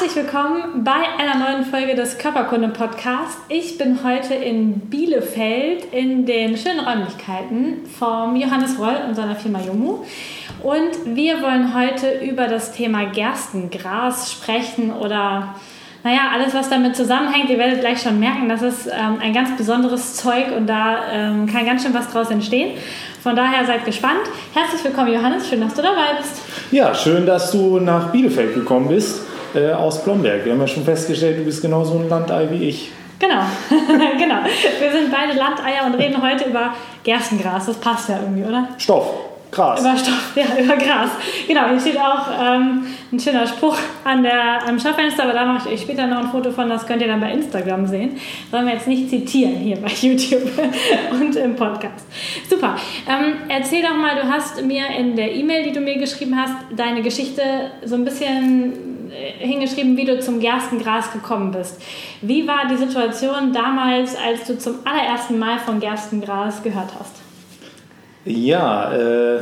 Herzlich willkommen bei einer neuen Folge des Körperkunde Podcasts. Ich bin heute in Bielefeld in den schönen Räumlichkeiten vom Johannes Roll und seiner Firma Jomu. Und wir wollen heute über das Thema Gerstengras sprechen oder naja, alles, was damit zusammenhängt. Ihr werdet gleich schon merken, das ist ähm, ein ganz besonderes Zeug und da ähm, kann ganz schön was draus entstehen. Von daher seid gespannt. Herzlich willkommen, Johannes. Schön, dass du dabei bist. Ja, schön, dass du nach Bielefeld gekommen bist äh, aus Blomberg. Wir haben ja schon festgestellt, du bist genauso ein Landei wie ich. Genau, genau. Wir sind beide Landeier und reden heute über Gerstengras. Das passt ja irgendwie, oder? Stoff. Gras. Über Stoff, ja, über Gras. Genau, hier steht auch ähm, ein schöner Spruch an der, am Schaufenster, aber da mache ich euch später noch ein Foto von, das könnt ihr dann bei Instagram sehen. Sollen wir jetzt nicht zitieren hier bei YouTube und im Podcast. Super. Ähm, erzähl doch mal, du hast mir in der E-Mail, die du mir geschrieben hast, deine Geschichte so ein bisschen hingeschrieben, wie du zum Gerstengras gekommen bist. Wie war die Situation damals, als du zum allerersten Mal von Gerstengras gehört hast? Ja, äh,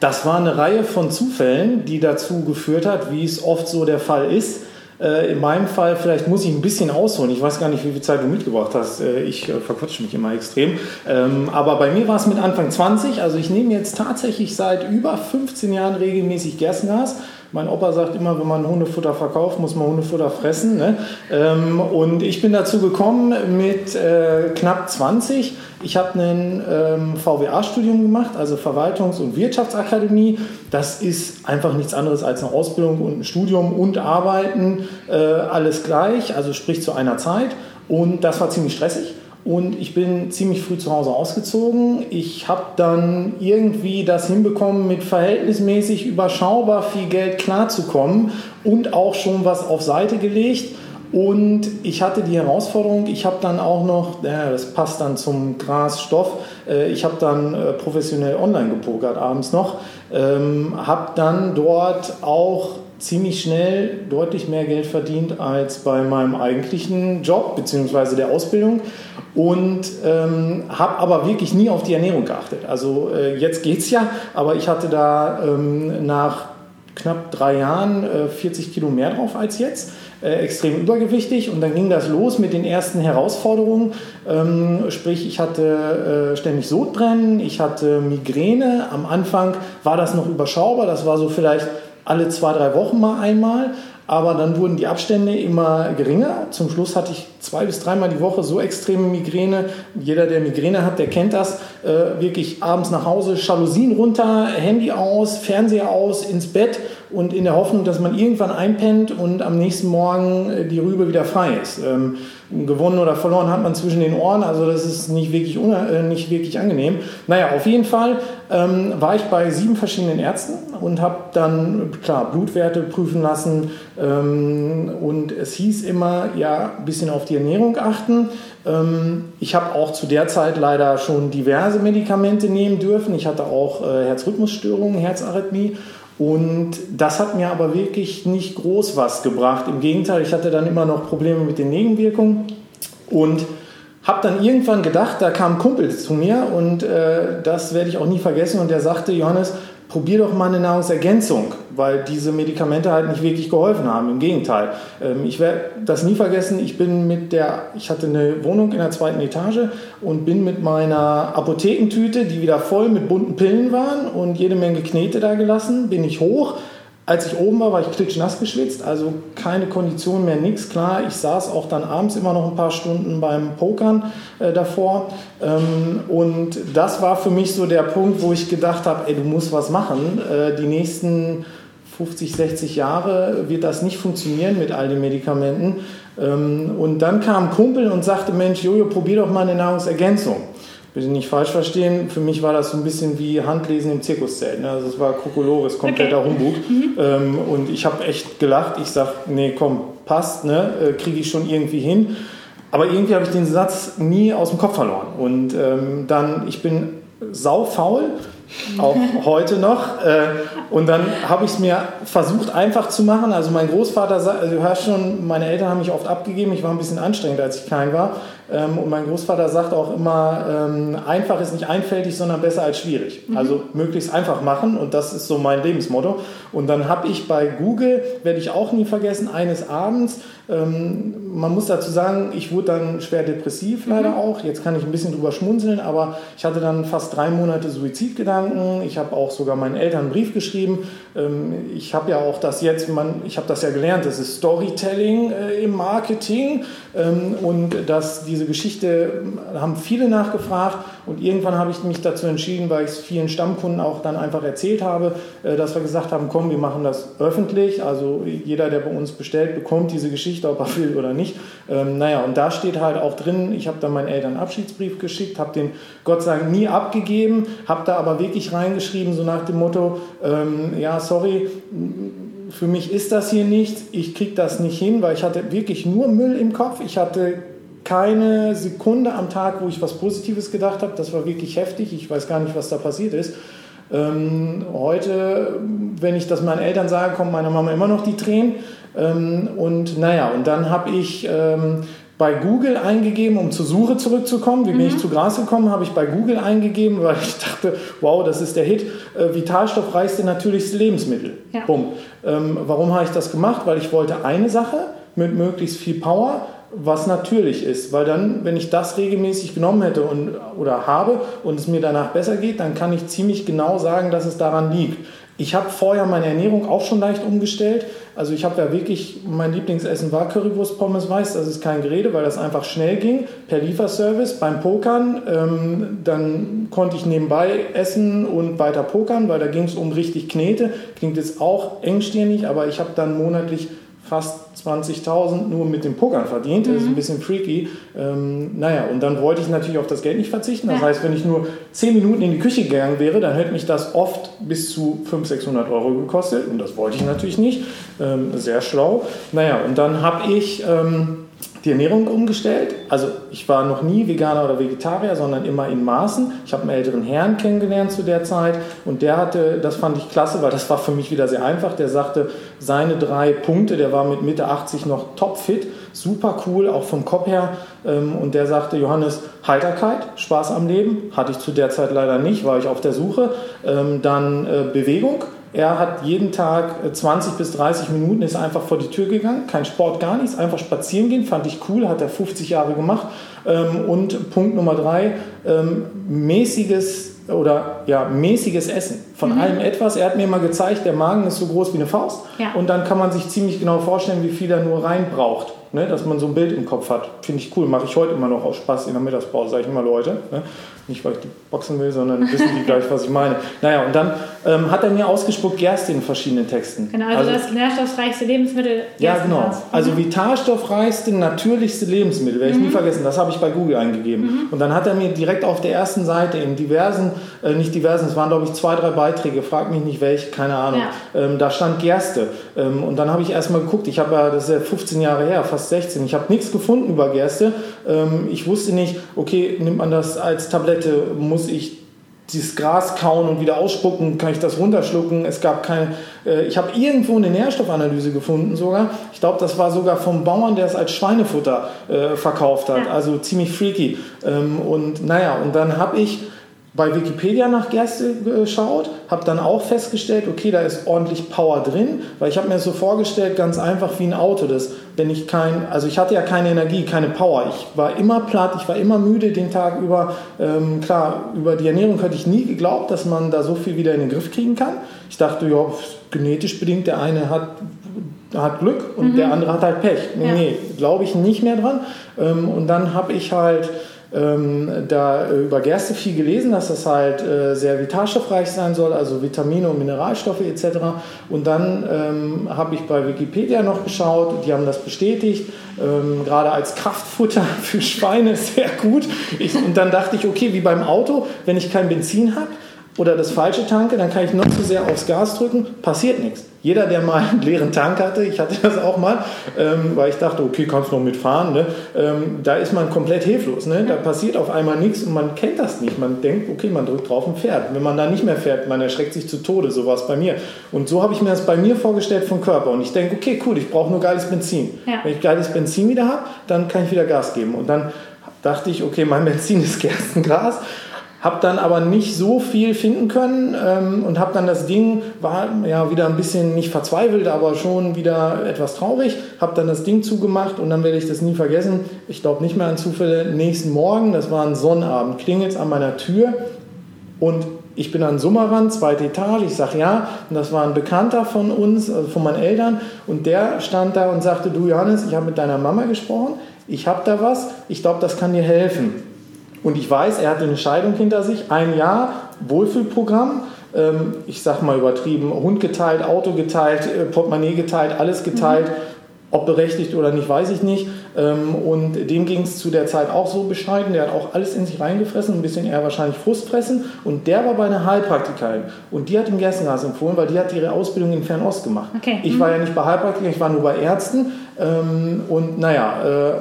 das war eine Reihe von Zufällen, die dazu geführt hat, wie es oft so der Fall ist. Äh, in meinem Fall, vielleicht muss ich ein bisschen ausholen. Ich weiß gar nicht, wie viel Zeit du mitgebracht hast. Äh, ich äh, verquatsche mich immer extrem. Ähm, aber bei mir war es mit Anfang 20. Also ich nehme jetzt tatsächlich seit über 15 Jahren regelmäßig Gerstengas. Mein Opa sagt immer, wenn man Hundefutter verkauft, muss man Hundefutter fressen. Ne? Ähm, und ich bin dazu gekommen mit äh, knapp 20. Ich habe ein ähm, VWA-Studium gemacht, also Verwaltungs- und Wirtschaftsakademie. Das ist einfach nichts anderes als eine Ausbildung und ein Studium und Arbeiten, äh, alles gleich, also sprich zu einer Zeit. Und das war ziemlich stressig. Und ich bin ziemlich früh zu Hause ausgezogen. Ich habe dann irgendwie das hinbekommen, mit verhältnismäßig überschaubar viel Geld klarzukommen und auch schon was auf Seite gelegt. Und ich hatte die Herausforderung, ich habe dann auch noch, ja, das passt dann zum Grasstoff, äh, ich habe dann äh, professionell online gepokert abends noch, ähm, habe dann dort auch ziemlich schnell deutlich mehr Geld verdient als bei meinem eigentlichen Job bzw. der Ausbildung und ähm, habe aber wirklich nie auf die Ernährung geachtet. Also äh, jetzt geht's ja, aber ich hatte da ähm, nach knapp drei Jahren äh, 40 Kilo mehr drauf als jetzt, äh, extrem übergewichtig und dann ging das los mit den ersten Herausforderungen. Ähm, sprich, ich hatte äh, ständig Sodbrennen, ich hatte Migräne. Am Anfang war das noch überschaubar, das war so vielleicht alle zwei, drei Wochen mal einmal. Aber dann wurden die Abstände immer geringer. Zum Schluss hatte ich zwei bis dreimal die Woche so extreme Migräne. Jeder, der Migräne hat, der kennt das. Äh, wirklich abends nach Hause, Jalousien runter, Handy aus, Fernseher aus, ins Bett und in der Hoffnung, dass man irgendwann einpennt und am nächsten Morgen äh, die Rübe wieder frei ist. Ähm, gewonnen oder verloren hat man zwischen den Ohren, also das ist nicht wirklich, äh, nicht wirklich angenehm. Naja, auf jeden Fall ähm, war ich bei sieben verschiedenen Ärzten und habe dann, klar, Blutwerte prüfen lassen ähm, und es hieß immer, ja, ein bisschen auf die Ernährung achten. Ähm, ich habe auch zu der Zeit leider schon diverse Medikamente nehmen dürfen. Ich hatte auch äh, Herzrhythmusstörungen, Herzarrhythmie und das hat mir aber wirklich nicht groß was gebracht. Im Gegenteil, ich hatte dann immer noch Probleme mit den Nebenwirkungen und habe dann irgendwann gedacht, da kam ein Kumpel zu mir und äh, das werde ich auch nie vergessen und der sagte, Johannes, probier doch mal eine Nahrungsergänzung, weil diese Medikamente halt nicht wirklich geholfen haben. Im Gegenteil. Ähm, ich werde das nie vergessen. Ich bin mit der, ich hatte eine Wohnung in der zweiten Etage und bin mit meiner Apothekentüte, die wieder voll mit bunten Pillen waren und jede Menge Knete da gelassen, bin ich hoch als ich oben war, war ich klitschnass geschwitzt, also keine Kondition mehr, nichts. Klar, ich saß auch dann abends immer noch ein paar Stunden beim Pokern äh, davor. Ähm, und das war für mich so der Punkt, wo ich gedacht habe, ey, du musst was machen. Äh, die nächsten 50, 60 Jahre wird das nicht funktionieren mit all den Medikamenten. Ähm, und dann kam ein Kumpel und sagte, Mensch, Jojo, probier doch mal eine Nahrungsergänzung bitte nicht falsch verstehen, für mich war das so ein bisschen wie Handlesen im Zirkuszelt. Ne? Also es war Kokolores, kompletter okay. Humbug. Mhm. Ähm, und ich habe echt gelacht. Ich sage, nee, komm, passt, ne? Äh, kriege ich schon irgendwie hin. aber irgendwie habe ich den Satz nie aus dem Kopf verloren. Und ähm, dann, ich bin saufaul auch heute noch. Äh, und dann habe ich es mir versucht einfach zu machen. Also mein Großvater, also du hörst schon, meine Eltern haben mich oft abgegeben. Ich war ein bisschen anstrengend, als ich klein war. Ähm, und mein Großvater sagt auch immer, ähm, einfach ist nicht einfältig, sondern besser als schwierig. Mhm. Also möglichst einfach machen und das ist so mein Lebensmotto. Und dann habe ich bei Google, werde ich auch nie vergessen, eines Abends, ähm, man muss dazu sagen, ich wurde dann schwer depressiv leider mhm. auch. Jetzt kann ich ein bisschen drüber schmunzeln, aber ich hatte dann fast drei Monate Suizidgedanken. Ich habe auch sogar meinen Eltern einen Brief geschrieben. ich habe ja auch das jetzt, man, ich habe das ja gelernt, das ist Storytelling äh, im Marketing und dass diese diese Geschichte haben viele nachgefragt und irgendwann habe ich mich dazu entschieden, weil ich es vielen Stammkunden auch dann einfach erzählt habe, äh, dass wir gesagt haben, komm, wir machen das öffentlich. Also jeder, der bei uns bestellt, bekommt diese Geschichte, ob er will oder nicht. Ähm, naja, und da steht halt auch drin, ich habe dann meinen Eltern einen Abschiedsbrief geschickt, habe den Gott sei Dank nie abgegeben, habe da aber wirklich reingeschrieben, so nach dem Motto, ähm, ja, sorry, für mich ist das hier nichts, ich kriege das nicht hin, weil ich hatte wirklich nur Müll im Kopf. Ich hatte keine Sekunde am Tag, wo ich was Positives gedacht habe. Das war wirklich heftig. Ich weiß gar nicht, was da passiert ist. Ähm, heute, wenn ich das meinen Eltern sage, kommt meiner Mama immer noch die Tränen. Ähm, und naja, und dann habe ich ähm, bei Google eingegeben, um zur Suche zurückzukommen. Wie bin ich mhm. zu Gras gekommen? Habe ich bei Google eingegeben, weil ich dachte, wow, das ist der Hit. Äh, vitalstoffreichste natürlichste Lebensmittel. Ja. Bumm. Ähm, warum habe ich das gemacht? Weil ich wollte eine Sache mit möglichst viel Power was natürlich ist, weil dann, wenn ich das regelmäßig genommen hätte und, oder habe und es mir danach besser geht, dann kann ich ziemlich genau sagen, dass es daran liegt. Ich habe vorher meine Ernährung auch schon leicht umgestellt. Also ich habe ja wirklich, mein Lieblingsessen war Currywurst Pommes Weiß. Das ist kein Gerede, weil das einfach schnell ging per Lieferservice beim Pokern. Ähm, dann konnte ich nebenbei essen und weiter pokern, weil da ging es um richtig Knete. Klingt jetzt auch engstirnig, aber ich habe dann monatlich fast 20.000 nur mit dem Pokern verdient. Mhm. Das ist ein bisschen freaky. Ähm, naja, und dann wollte ich natürlich auf das Geld nicht verzichten. Das heißt, wenn ich nur 10 Minuten in die Küche gegangen wäre, dann hätte mich das oft bis zu 500, 600 Euro gekostet. Und das wollte ich natürlich nicht. Ähm, sehr schlau. Naja, und dann habe ich... Ähm, die Ernährung umgestellt. Also ich war noch nie Veganer oder Vegetarier, sondern immer in Maßen. Ich habe einen älteren Herrn kennengelernt zu der Zeit und der hatte, das fand ich klasse, weil das war für mich wieder sehr einfach. Der sagte, seine drei Punkte, der war mit Mitte 80 noch topfit, super cool, auch vom Kopf her. Ähm, und der sagte, Johannes, Heiterkeit, Spaß am Leben, hatte ich zu der Zeit leider nicht, war ich auf der Suche. Ähm, dann äh, Bewegung, er hat jeden Tag 20 äh, bis 30 Minuten, ist einfach vor die Tür gegangen, kein Sport, gar nichts, einfach spazieren gehen, fand ich cool, hat er 50 Jahre gemacht. Ähm, und Punkt Nummer drei, ähm, mäßiges oder ja, mäßiges Essen. Von mhm. allem etwas. Er hat mir mal gezeigt, der Magen ist so groß wie eine Faust. Ja. Und dann kann man sich ziemlich genau vorstellen, wie viel er nur rein braucht. Ne? Dass man so ein Bild im Kopf hat. Finde ich cool. Mache ich heute immer noch aus Spaß in der Mittagspause, sage ich immer Leute. Ne? Nicht, weil ich die boxen will, sondern wissen die gleich, was ich meine. Naja, und dann ähm, hat er mir ausgespuckt Gerste in verschiedenen Texten. Genau, also, also das nährstoffreichste Lebensmittel. Ja, genau. Mhm. Also vitalstoffreichste, natürlichste Lebensmittel, werde ich mhm. nie vergessen. Das habe ich bei Google eingegeben. Mhm. Und dann hat er mir direkt auf der ersten Seite in diversen, äh, nicht diversen, es waren glaube ich zwei, drei Beiträge, frag mich nicht welche, keine Ahnung. Ja. Ähm, da stand Gerste. Ähm, und dann habe ich erstmal geguckt, ich habe ja, das ist ja 15 Jahre her, fast 16, ich habe nichts gefunden über Gerste. Ähm, ich wusste nicht, okay, nimmt man das als Tablette, muss ich dieses Gras kauen und wieder ausspucken, kann ich das runterschlucken. Es gab keine, äh, ich habe irgendwo eine Nährstoffanalyse gefunden sogar. Ich glaube, das war sogar vom Bauern, der es als Schweinefutter äh, verkauft hat. Also ziemlich freaky. Ähm, und naja, und dann habe ich bei Wikipedia nach Gerste geschaut, habe dann auch festgestellt, okay, da ist ordentlich Power drin, weil ich habe mir das so vorgestellt, ganz einfach wie ein Auto, das, wenn ich kein, also ich hatte ja keine Energie, keine Power, ich war immer platt, ich war immer müde den Tag über, ähm, klar, über die Ernährung hätte ich nie geglaubt, dass man da so viel wieder in den Griff kriegen kann. Ich dachte, ja, genetisch bedingt, der eine hat hat Glück und mhm. der andere hat halt Pech. Nee, ja. nee glaube ich nicht mehr dran. Ähm, und dann habe ich halt ähm, da äh, über Gerste viel gelesen, dass das halt äh, sehr vitalstoffreich sein soll, also Vitamine und Mineralstoffe etc. Und dann ähm, habe ich bei Wikipedia noch geschaut, die haben das bestätigt, ähm, gerade als Kraftfutter für Schweine sehr gut. Ich, und dann dachte ich, okay, wie beim Auto, wenn ich kein Benzin habe, oder das falsche tanke, dann kann ich noch so sehr aufs Gas drücken, passiert nichts. Jeder, der mal einen leeren Tank hatte, ich hatte das auch mal, ähm, weil ich dachte, okay, kannst noch mitfahren, ne? ähm, da ist man komplett hilflos. Ne? Da passiert auf einmal nichts und man kennt das nicht. Man denkt, okay, man drückt drauf und fährt. Wenn man da nicht mehr fährt, man erschreckt sich zu Tode, so war es bei mir. Und so habe ich mir das bei mir vorgestellt vom Körper. Und ich denke, okay, cool, ich brauche nur geiles Benzin. Ja. Wenn ich geiles Benzin wieder habe, dann kann ich wieder Gas geben. Und dann dachte ich, okay, mein Benzin ist Gerstengras habe dann aber nicht so viel finden können ähm, und habe dann das Ding, war ja wieder ein bisschen nicht verzweifelt, aber schon wieder etwas traurig, habe dann das Ding zugemacht und dann werde ich das nie vergessen. Ich glaube nicht mehr an Zufälle. Nächsten Morgen, das war ein Sonnabend, klingelt es an meiner Tür und ich bin an Summerrand, zweite Etage, ich sage ja, und das war ein Bekannter von uns, also von meinen Eltern, und der stand da und sagte, du Johannes, ich habe mit deiner Mama gesprochen, ich habe da was, ich glaube, das kann dir helfen. Und ich weiß, er hat eine Scheidung hinter sich, ein Jahr Wohlfühlprogramm. Ähm, ich sag mal übertrieben, Hund geteilt, Auto geteilt, äh, Portemonnaie geteilt, alles geteilt. Mhm. Ob berechtigt oder nicht, weiß ich nicht. Ähm, und dem ging es zu der Zeit auch so bescheiden. Der hat auch alles in sich reingefressen, ein bisschen eher wahrscheinlich Frustfressen. Und der war bei einer Heilpraktikerin. Und die hat ihm Gerstengas empfohlen, weil die hat ihre Ausbildung in Fernost gemacht. Okay. Ich war mhm. ja nicht bei Heilpraktikern, ich war nur bei Ärzten. Ähm, und naja, äh,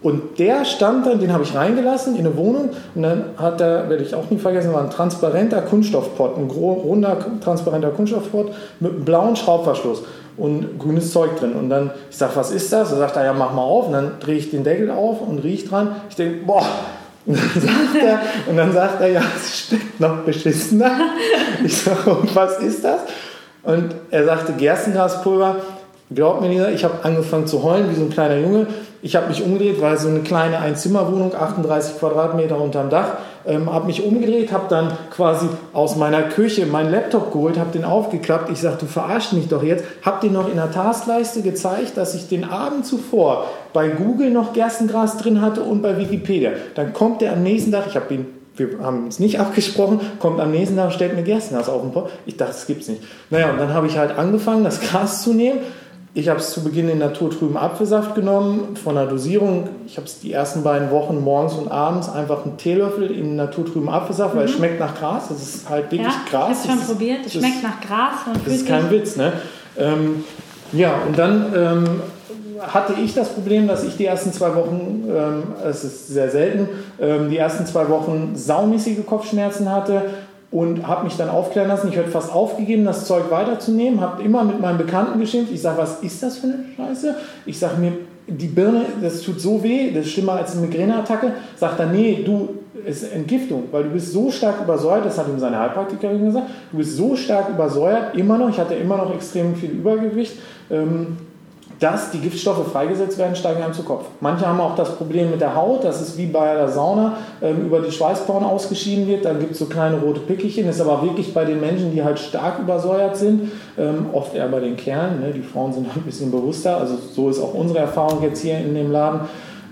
und der stand dann, den habe ich reingelassen in eine Wohnung und dann hat er, werde ich auch nie vergessen, war ein transparenter Kunststoffpott, ein runder, transparenter Kunststoffpott mit einem blauen Schraubverschluss und grünes Zeug drin. Und dann, ich sage, was ist das? Er sagt er, ja, mach mal auf. Und dann drehe ich den Deckel auf und rieche dran. Ich denke, boah. Und dann sagt er, und dann sagt er, ja, es steckt noch beschissener. Ich sage, was ist das? Und er sagte, Gerstengaspulver. Glaubt mir nicht, ich habe angefangen zu heulen wie so ein kleiner Junge ich habe mich umgedreht, weil so eine kleine Einzimmerwohnung, 38 Quadratmeter unterm Dach, ähm, habe mich umgedreht, habe dann quasi aus meiner Küche meinen Laptop geholt, habe den aufgeklappt. Ich sagte, du verarschst mich doch jetzt. Habe den noch in der Taskleiste gezeigt, dass ich den Abend zuvor bei Google noch Gerstengras drin hatte und bei Wikipedia. Dann kommt der am nächsten Tag, ich habe ihn wir haben uns nicht abgesprochen, kommt am nächsten Tag, stellt mir Gerstengras auf den Pott. Ich dachte, das gibt's nicht. Naja, und dann habe ich halt angefangen, das Gras zu nehmen ich habe es zu Beginn in naturtrüben Apfelsaft genommen, von der Dosierung. Ich habe es die ersten beiden Wochen morgens und abends einfach einen Teelöffel in naturtrüben Apfelsaft, mhm. weil es mhm. schmeckt nach Gras. Das ist halt wirklich ja, Gras. Ich habe schon probiert. Es schmeckt nach Gras. Und das ist kein Witz, ne? Ähm, ja, und dann ähm, hatte ich das Problem, dass ich die ersten zwei Wochen, ähm, es ist sehr selten, ähm, die ersten zwei Wochen saumäßige Kopfschmerzen hatte und habe mich dann aufklären lassen. Ich hätte fast aufgegeben, das Zeug weiterzunehmen, habe immer mit meinen Bekannten geschimpft. Ich sage, was ist das für eine Scheiße? Ich sage mir, die Birne, das tut so weh, das ist schlimmer als eine Migräneattacke. Sagt er, nee, du, es ist Entgiftung, weil du bist so stark übersäuert, das hat ihm seine Heilpraktikerin gesagt, du bist so stark übersäuert, immer noch, ich hatte immer noch extrem viel Übergewicht. Ähm, dass die Giftstoffe freigesetzt werden, steigen einem zu Kopf. Manche haben auch das Problem mit der Haut, das ist wie bei der Sauna, ähm, über die Schweißporen ausgeschieden wird, dann gibt es so kleine rote Pickelchen, ist aber wirklich bei den Menschen, die halt stark übersäuert sind, ähm, oft eher bei den Kerlen, ne? die Frauen sind ein bisschen bewusster, also so ist auch unsere Erfahrung jetzt hier in dem Laden.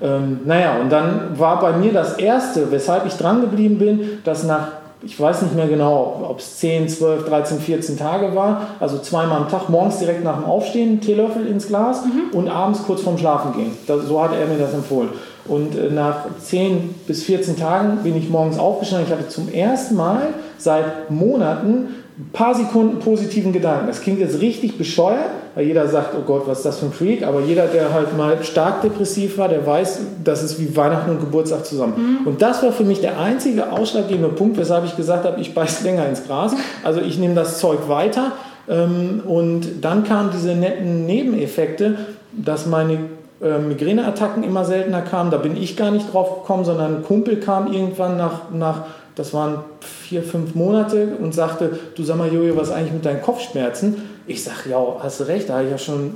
Ähm, naja, und dann war bei mir das Erste, weshalb ich dran geblieben bin, dass nach ich weiß nicht mehr genau, ob es 10, 12, 13, 14 Tage war. Also zweimal am Tag, morgens direkt nach dem Aufstehen, einen Teelöffel ins Glas mhm. und abends kurz vorm Schlafen gehen. Das, so hat er mir das empfohlen. Und äh, nach 10 bis 14 Tagen bin ich morgens aufgestanden. Ich hatte zum ersten Mal seit Monaten ein paar Sekunden positiven Gedanken. Das klingt jetzt richtig bescheuert, weil jeder sagt, oh Gott, was ist das für ein Freak? Aber jeder, der halt mal stark depressiv war, der weiß, das ist wie Weihnachten und Geburtstag zusammen. Mhm. Und das war für mich der einzige ausschlaggebende Punkt, weshalb ich gesagt habe, ich beiß länger ins Gras. Also ich nehme das Zeug weiter. Ähm, und dann kamen diese netten Nebeneffekte, dass meine äh, Migräneattacken immer seltener kamen. Da bin ich gar nicht drauf gekommen, sondern ein Kumpel kam irgendwann nach, nach das waren vier, fünf Monate und sagte, du sag mal, Jojo, was ist eigentlich mit deinen Kopfschmerzen? Ich sag, ja, hast du recht, da habe ich ja schon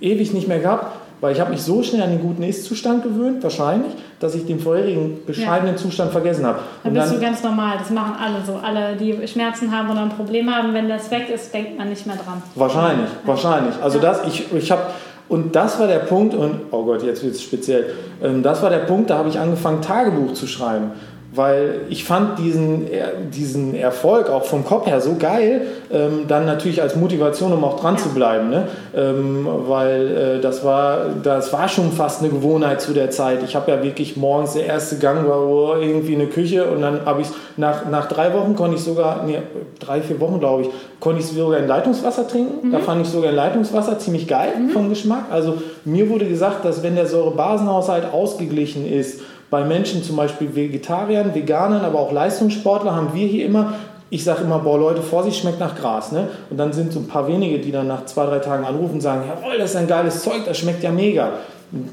ewig nicht mehr gehabt, weil ich habe mich so schnell an den guten Ist-Zustand gewöhnt, wahrscheinlich, dass ich den vorherigen bescheidenen ja. Zustand vergessen habe. Dann bist dann, du ganz normal, das machen alle so. Alle, die Schmerzen haben oder ein Problem haben, wenn das weg ist, denkt man nicht mehr dran. Wahrscheinlich, ja. wahrscheinlich. Also ja. das, ich, ich habe und das war der Punkt, und oh Gott, jetzt wird es speziell. Ähm, das war der Punkt, da habe ich angefangen, Tagebuch zu schreiben. Weil ich fand diesen, diesen Erfolg auch vom Kopf her so geil, ähm, dann natürlich als Motivation, um auch dran zu bleiben, ne? Ähm, weil äh, das, war, das war schon fast eine Gewohnheit zu der Zeit. Ich habe ja wirklich morgens der erste Gang war oh, irgendwie eine Küche und dann habe ich nach, nach drei Wochen konnte ich sogar, nee, drei, vier Wochen glaube ich, konnte ich sogar in Leitungswasser trinken. Mhm. Da fand ich sogar in Leitungswasser ziemlich geil mhm. vom Geschmack. Also mir wurde gesagt, dass wenn der Säurebasenhaushalt ausgeglichen ist, bei Menschen zum Beispiel Vegetariern, Veganern, aber auch Leistungssportler haben wir hier immer, ich sage immer, boah Leute, Vorsicht, schmeckt nach Gras. Ne? Und dann sind so ein paar wenige, die dann nach zwei, drei Tagen anrufen und sagen, jawohl, das ist ein geiles Zeug, das schmeckt ja mega.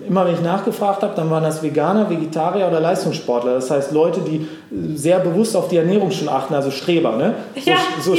Immer wenn ich nachgefragt habe, dann waren das Veganer, Vegetarier oder Leistungssportler. Das heißt Leute, die sehr bewusst auf die Ernährung schon achten, also Streber. Ne? So, ja, so,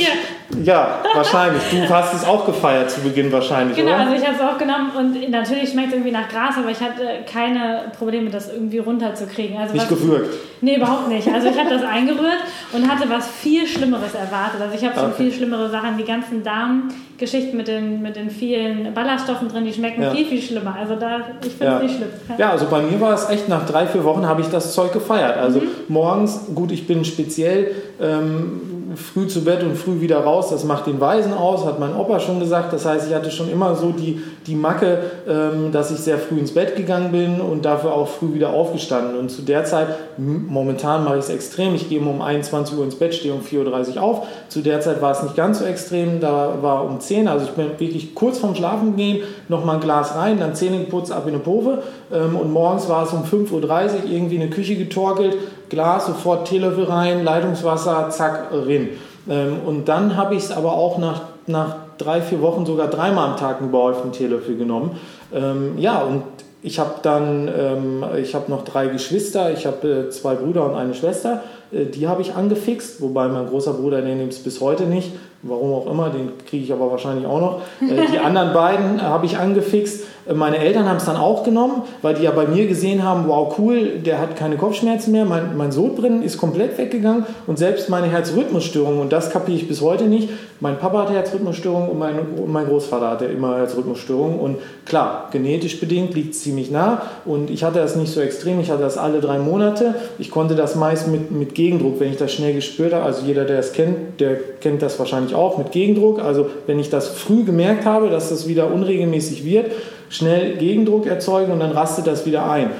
ja, wahrscheinlich. Du hast es auch gefeiert zu Beginn wahrscheinlich, Genau, oder? also ich habe es auch genommen und natürlich schmeckt es irgendwie nach Gras, aber ich hatte keine Probleme, das irgendwie runterzukriegen. Also nicht gewürgt? Nee, überhaupt nicht. Also ich habe das eingerührt und hatte was viel Schlimmeres erwartet. Also ich habe schon okay. viel schlimmere Sachen. Die ganzen Darmgeschichten mit den, mit den vielen Ballaststoffen drin, die schmecken ja. viel, viel schlimmer. Also da, ich finde es ja. nicht schlimm. Ja. also bei mir war es echt, nach drei, vier Wochen habe ich das Zeug gefeiert. Also mhm. morgens, gut, ich bin speziell ähm, früh zu Bett und früh wieder raus. Das macht den Weisen aus, hat mein Opa schon gesagt. Das heißt, ich hatte schon immer so die, die Macke, ähm, dass ich sehr früh ins Bett gegangen bin und dafür auch früh wieder aufgestanden. Und zu der Zeit, momentan mache ich es extrem. Ich gehe um 21 Uhr ins Bett, stehe um 4.30 Uhr auf. Zu der Zeit war es nicht ganz so extrem. Da war um 10, also ich bin wirklich kurz vorm Schlafen gehen, nochmal ein Glas rein, dann Zähne geputzt, ab in eine Pove. Ähm, und morgens war es um 5.30 Uhr irgendwie in eine Küche getorkelt, Glas, sofort Teelöffel rein, Leitungswasser, zack, rein. Ähm, und dann habe ich es aber auch nach, nach drei, vier Wochen sogar dreimal am Tag einen überhäuften Teelöffel genommen. Ähm, ja, und ich habe dann, ähm, ich habe noch drei Geschwister, ich habe äh, zwei Brüder und eine Schwester, äh, die habe ich angefixt, wobei mein großer Bruder, der nimmt es bis heute nicht, warum auch immer, den kriege ich aber wahrscheinlich auch noch. Äh, die anderen beiden habe ich angefixt meine Eltern haben es dann auch genommen, weil die ja bei mir gesehen haben, wow, cool, der hat keine Kopfschmerzen mehr, mein, mein Sodbrennen ist komplett weggegangen und selbst meine Herzrhythmusstörung, und das kapiere ich bis heute nicht, mein Papa hatte Herzrhythmusstörung und mein, und mein Großvater hatte immer Herzrhythmusstörung und klar, genetisch bedingt liegt es ziemlich nah und ich hatte das nicht so extrem, ich hatte das alle drei Monate, ich konnte das meist mit, mit Gegendruck, wenn ich das schnell gespürt habe, also jeder, der es kennt, der kennt das wahrscheinlich auch mit Gegendruck, also wenn ich das früh gemerkt habe, dass das wieder unregelmäßig wird, schnell Gegendruck erzeugen und dann rastet das wieder ein.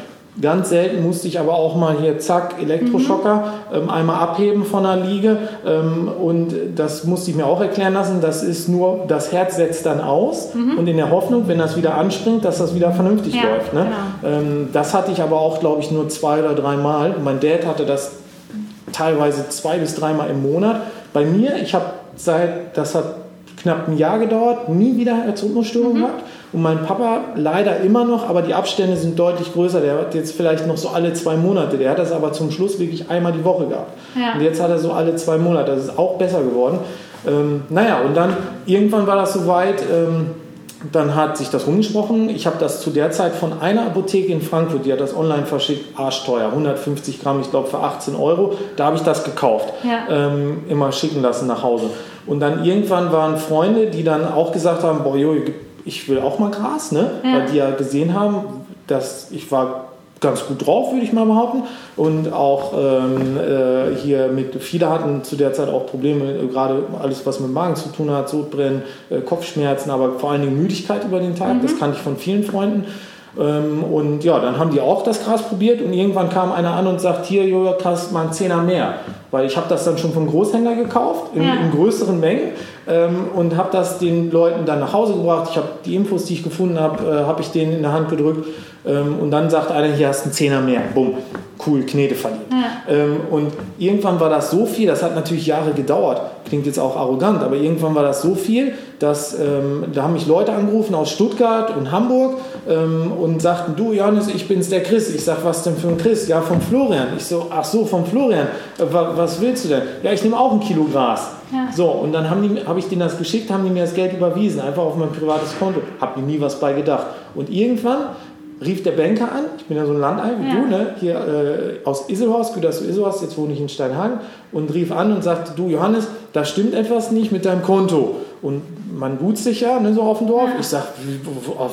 Ganz selten musste ich aber auch mal hier, zack, Elektroschocker, mhm. ähm, einmal abheben von der Liege. Ähm, und das musste ich mir auch erklären lassen. Das ist nur, das Herz setzt dann aus mhm. und in der Hoffnung, wenn das wieder anspringt, dass das wieder vernünftig ja, läuft. Ne? Genau. Ähm, das hatte ich aber auch, glaube ich, nur zwei oder dreimal. Mein Dad hatte das teilweise zwei bis dreimal im Monat. Bei mir, ich habe seit, das hat knapp ein Jahr gedauert, nie wieder Herzrhythmusstörung mhm. gehabt. Und mein Papa leider immer noch, aber die Abstände sind deutlich größer. Der hat jetzt vielleicht noch so alle zwei Monate. Der hat das aber zum Schluss wirklich einmal die Woche gehabt. Ja. Und jetzt hat er so alle zwei Monate. Das ist auch besser geworden. Ähm, naja, und dann irgendwann war das soweit. Ähm, dann hat sich das rumgesprochen. Ich habe das zu der Zeit von einer Apotheke in Frankfurt, die hat das online verschickt, arschteuer, 150 Gramm, ich glaube für 18 Euro. Da habe ich das gekauft, ja. ähm, immer schicken lassen nach Hause. Und dann irgendwann waren Freunde, die dann auch gesagt haben, boah, jo, ich will auch mal Gras, ne? Ja. weil die ja gesehen haben, dass ich war ganz gut drauf, würde ich mal behaupten. Und auch ähm, äh, hier mit, viele hatten zu der Zeit auch Probleme, äh, gerade alles, was mit Magen zu tun hat, Sodbrennen, äh, Kopfschmerzen, aber vor allen Dingen Müdigkeit über den Tag. Mhm. Das kannte ich von vielen Freunden. Ähm, und ja, dann haben die auch das Gras probiert und irgendwann kam einer an und sagt, hier, Jojo, hast mal einen Zehner mehr. Weil ich habe das dann schon vom Großhändler gekauft, in, ja. in größeren Mengen ähm, und habe das den Leuten dann nach Hause gebracht. Ich habe die Infos, die ich gefunden habe, äh, habe ich denen in der Hand gedrückt ähm, und dann sagt einer, hier hast du einen Zehner mehr. Bumm, cool, Knete verliert. Ja. Ähm, und irgendwann war das so viel, das hat natürlich Jahre gedauert, klingt jetzt auch arrogant, aber irgendwann war das so viel, dass ähm, da haben mich Leute angerufen aus Stuttgart und Hamburg ähm, und sagten, du Johannes, ich bin's der Chris. Ich sag, was denn für ein Chris? Ja, vom Florian. Ich so, ach so, vom Florian. Äh, was willst du denn? Ja, ich nehme auch ein Kilo Gras. Ja. So, und dann habe hab ich denen das geschickt, haben die mir das Geld überwiesen, einfach auf mein privates Konto. Hab mir nie was bei gedacht. Und irgendwann rief der Banker an, ich bin ja so ein Landei wie ja. du, ne? hier äh, aus Iselhorst, Gütersloh Iselhorst, jetzt wohne ich in Steinhagen, und rief an und sagte, du Johannes, da stimmt etwas nicht mit deinem Konto. Und man duzt sich ja ne, so auf dem Dorf. Ich sage,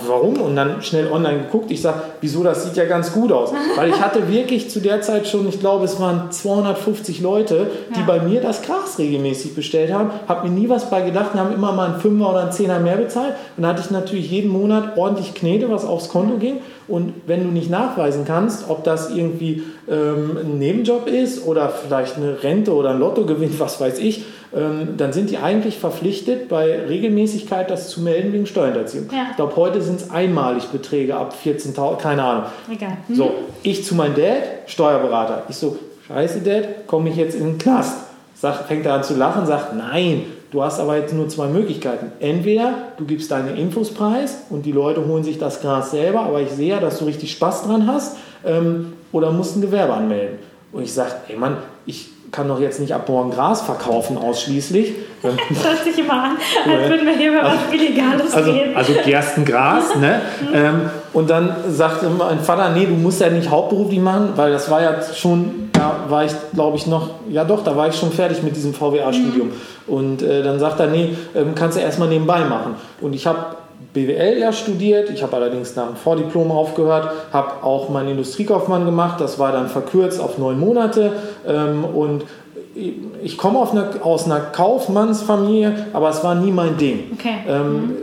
warum? Und dann schnell online geguckt. Ich sage, wieso, das sieht ja ganz gut aus. Weil ich hatte wirklich zu der Zeit schon, ich glaube, es waren 250 Leute, die ja. bei mir das Gras regelmäßig bestellt haben. Habe mir nie was bei gedacht und haben immer mal einen Fünfer oder einen Zehner mehr bezahlt. Und dann hatte ich natürlich jeden Monat ordentlich Knete, was aufs Konto ging. Und wenn du nicht nachweisen kannst, ob das irgendwie ähm, ein Nebenjob ist oder vielleicht eine Rente oder ein Lottogewinn, was weiß ich, ähm, dann sind die eigentlich verpflichtet, bei Regelmäßigkeit das zu melden wegen Steuerhinterziehung. Ja. Ich glaube, heute sind es einmalig Beträge ab 14.000, keine Ahnung. Egal. Mhm. So, ich zu meinem Dad, Steuerberater. Ich so, scheiße Dad, komme ich jetzt in den Knast? Sag, fängt er an zu lachen, sagt, nein, Du hast aber jetzt nur zwei Möglichkeiten. Entweder du gibst deine Infos preis und die Leute holen sich das Gras selber, aber ich sehe ja, dass du richtig Spaß dran hast, ähm, oder musst ein Gewerbe anmelden. Und ich sage, ey Mann, ich kann doch jetzt nicht ab morgen Gras verkaufen ausschließlich. Das hört sich immer an, als würden wir hier über was Illegales also, reden. Also Gerstengras, ne? ähm, und dann sagte mein Vater, nee, du musst ja nicht hauptberuflich machen, weil das war ja schon, da war ich, glaube ich, noch, ja doch, da war ich schon fertig mit diesem VWA-Studium. Mhm. Und äh, dann sagt er, nee, ähm, kannst du erstmal nebenbei machen. Und ich habe BWL ja studiert, ich habe allerdings nach dem Vordiplom aufgehört, habe auch meinen Industriekaufmann gemacht, das war dann verkürzt auf neun Monate ähm, und ich komme aus einer Kaufmannsfamilie, aber es war nie mein Ding. Okay. Ähm, mhm.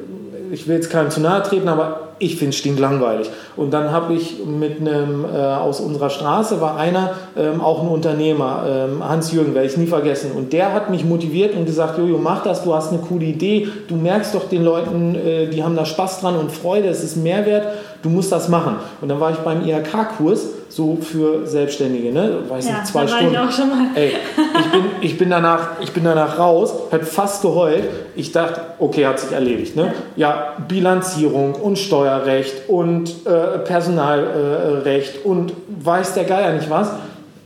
Ich will jetzt keinem zu nahe treten, aber ich finde es stinklangweilig. Und dann habe ich mit einem äh, aus unserer Straße war einer ähm, auch ein Unternehmer, ähm, Hans-Jürgen, werde ich nie vergessen. Und der hat mich motiviert und gesagt, Jojo, mach das, du hast eine coole Idee, du merkst doch den Leuten, äh, die haben da Spaß dran und Freude, es ist Mehrwert, du musst das machen. Und dann war ich beim IHK-Kurs so für Selbstständige, ne? Weiß ja, nicht, zwei Stunden. Ich auch schon mal. Ey, ich bin, ich bin danach, ich bin danach raus, hat fast geheult. Ich dachte, okay, hat sich erledigt, ne? Ja, Bilanzierung und Steuerrecht und äh, Personalrecht und weiß der Geier nicht was.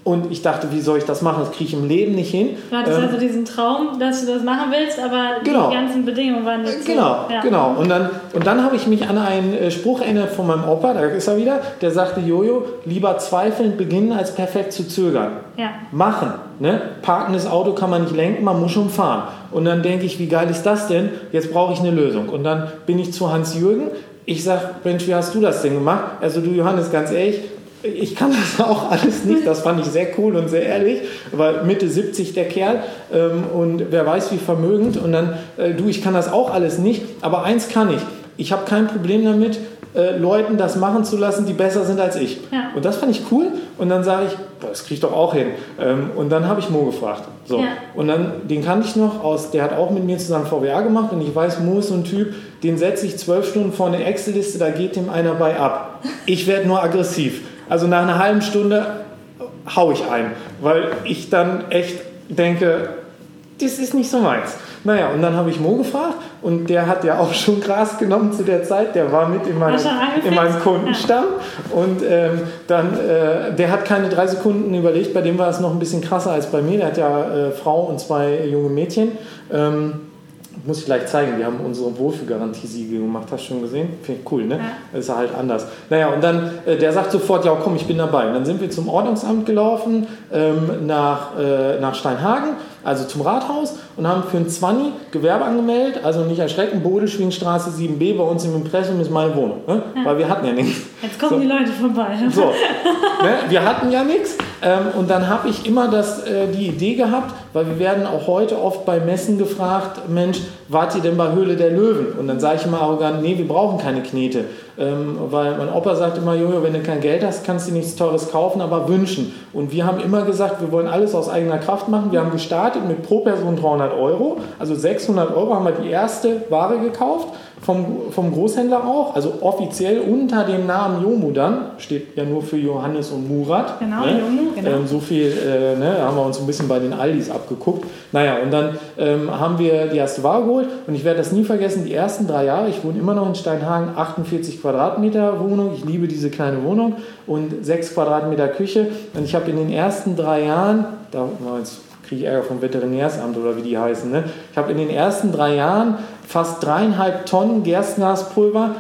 Und ich dachte, wie soll ich das machen? Das kriege ich im Leben nicht hin. Du hattest ähm, also diesen Traum, dass du das machen willst, aber genau, die ganzen Bedingungen waren nicht Genau, so. ja. genau. Und dann, und dann habe ich mich an einen äh, Spruch erinnert von meinem Opa, da ist er wieder, der sagte, Jojo, lieber zweifelnd beginnen, als perfekt zu zögern. Ja. Machen. Ne? Parkendes Auto kann man nicht lenken, man muss schon fahren. Und dann denke ich, wie geil ist das denn? Jetzt brauche ich eine Lösung. Und dann bin ich zu Hans-Jürgen. Ich sage, Mensch, wie hast du das denn gemacht? Also du Johannes, ganz ehrlich, ich kann das auch alles nicht. Das fand ich sehr cool und sehr ehrlich. War Mitte 70 der Kerl ähm, und wer weiß wie vermögend. Und dann, äh, du, ich kann das auch alles nicht. Aber eins kann ich. Ich habe kein Problem damit, äh, Leuten das machen zu lassen, die besser sind als ich. Ja. Und das fand ich cool. Und dann sage ich, boah, das kriege ich doch auch hin. Ähm, und dann habe ich Mo gefragt. So. Ja. Und dann, den kannte ich noch aus, der hat auch mit mir zusammen VWA gemacht. Und ich weiß, Mo ist so ein Typ, den setze ich zwölf Stunden vor eine Excel-Liste, da geht dem einer bei ab. Ich werde nur aggressiv. Also nach einer halben Stunde hau ich ein, weil ich dann echt denke, das ist nicht so meins. Naja, und dann habe ich Mo gefragt und der hat ja auch schon Gras genommen zu der Zeit. Der war mit in meinem, in meinem Kundenstamm ja. und ähm, dann, äh, der hat keine drei Sekunden überlegt. Bei dem war es noch ein bisschen krasser als bei mir. Der hat ja äh, Frau und zwei junge Mädchen. Ähm, muss ich gleich zeigen, wir haben unsere Wohlfühlgarantie-Siegel gemacht, hast du schon gesehen? Finde ich cool, ne? Ja. Ist halt anders. Naja, und dann, äh, der sagt sofort, ja komm, ich bin dabei. Und dann sind wir zum Ordnungsamt gelaufen, ähm, nach, äh, nach Steinhagen, also zum Rathaus und haben für ein 20 Gewerbe angemeldet, also nicht erschrecken, Bodelschwingstraße 7b, bei uns im Impressum ist meine Wohnung, ne? Ja. weil wir hatten ja nichts. Jetzt kommen so. die Leute vorbei. So, ne? wir hatten ja nichts ähm, und dann habe ich immer das, äh, die Idee gehabt, weil wir werden auch heute oft bei Messen gefragt, Mensch, wart ihr denn bei Höhle der Löwen? Und dann sage ich immer arrogant, nee, wir brauchen keine Knete. Ähm, weil mein Opa sagt immer, Jojo, wenn du kein Geld hast, kannst du nichts Teures kaufen, aber wünschen. Und wir haben immer gesagt, wir wollen alles aus eigener Kraft machen. Wir haben gestartet mit pro Person 300 Euro. Also 600 Euro haben wir die erste Ware gekauft vom, vom Großhändler auch, also offiziell unter dem Namen Jomu dann, steht ja nur für Johannes und Murat. Genau, ne? Jomu, genau. Ähm, so viel äh, ne, haben wir uns ein bisschen bei den Aldis abgeguckt. Naja, und dann ähm, haben wir die erste Ware geholt und ich werde das nie vergessen, die ersten drei Jahre, ich wohne immer noch in Steinhagen, 48 Quadratmeter Wohnung, ich liebe diese kleine Wohnung und 6 Quadratmeter Küche und ich habe in den ersten drei Jahren, da war jetzt kriege ich Ärger vom Veterinärsamt oder wie die heißen. Ne? Ich habe in den ersten drei Jahren fast dreieinhalb Tonnen Gerstengaspulver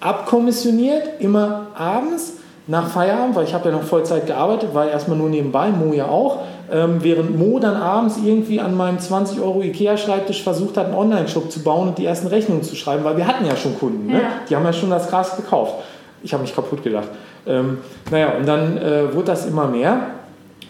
abkommissioniert, immer abends nach Feierabend, weil ich habe ja noch Vollzeit gearbeitet, war erstmal nur nebenbei, Mo ja auch. ähm, während Mo dann abends irgendwie an meinem 20 Euro Ikea-Schreibtisch versucht hat, einen Online-Shop zu bauen und die ersten Rechnungen zu schreiben, weil wir hatten ja schon Kunden. Ne? Ja. Die haben ja schon das Gras gekauft. Ich habe mich kaputt gelacht. Ähm, naja, und dann äh, wurde das immer mehr.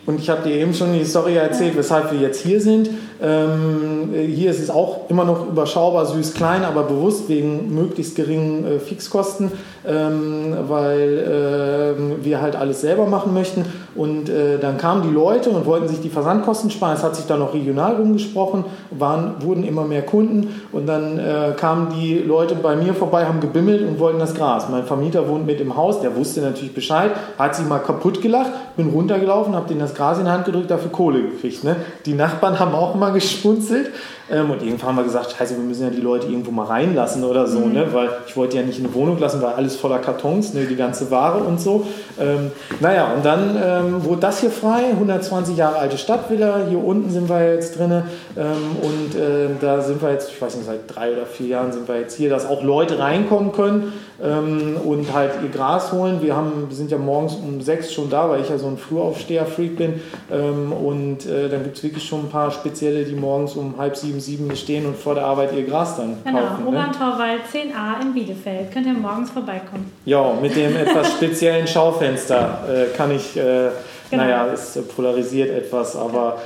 Und ich habe dir eben schon die Story erzählt, weshalb wir jetzt hier sind. Ähm, hier ist es auch immer noch überschaubar, süß, klein, aber bewusst wegen möglichst geringen äh, Fixkosten, ähm, weil äh, wir halt alles selber machen möchten. Und äh, dann kamen die Leute und wollten sich die Versandkosten sparen. Es hat sich dann noch regional rumgesprochen, waren, wurden immer mehr Kunden. Und dann äh, kamen die Leute bei mir vorbei, haben gebimmelt und wollten das Gras. Mein Vermieter wohnt mit im Haus, der wusste natürlich Bescheid, hat sich mal kaputt gelacht, bin runtergelaufen, habe denen das Gras in die Hand gedrückt, dafür Kohle gekriegt. Ne? Die Nachbarn haben auch mal geschmunzelt. Ähm, und irgendwann haben wir gesagt, scheiße, wir müssen ja die Leute irgendwo mal reinlassen oder so, mhm. ne? weil ich wollte ja nicht in eine Wohnung lassen, weil alles voller Kartons, ne? die ganze Ware und so. Ähm, naja, und dann ähm, wurde das hier frei, 120 Jahre alte Stadtvilla, hier unten sind wir jetzt drin ähm, und äh, da sind wir jetzt, ich weiß nicht, seit drei oder vier Jahren sind wir jetzt hier, dass auch Leute reinkommen können ähm, und halt ihr Gras holen. Wir haben, wir sind ja morgens um sechs schon da, weil ich ja so ein Fluraufsteher-Freak bin ähm, und äh, dann gibt es wirklich schon ein paar Spezielle, die morgens um halb sieben sieben stehen und vor der Arbeit ihr Gras dann genau, kaufen. Genau, Roman Torwald 10a in Bielefeld. Könnt ihr morgens vorbeikommen. Ja, mit dem etwas speziellen Schaufenster äh, kann ich, äh, genau. naja, es polarisiert etwas, aber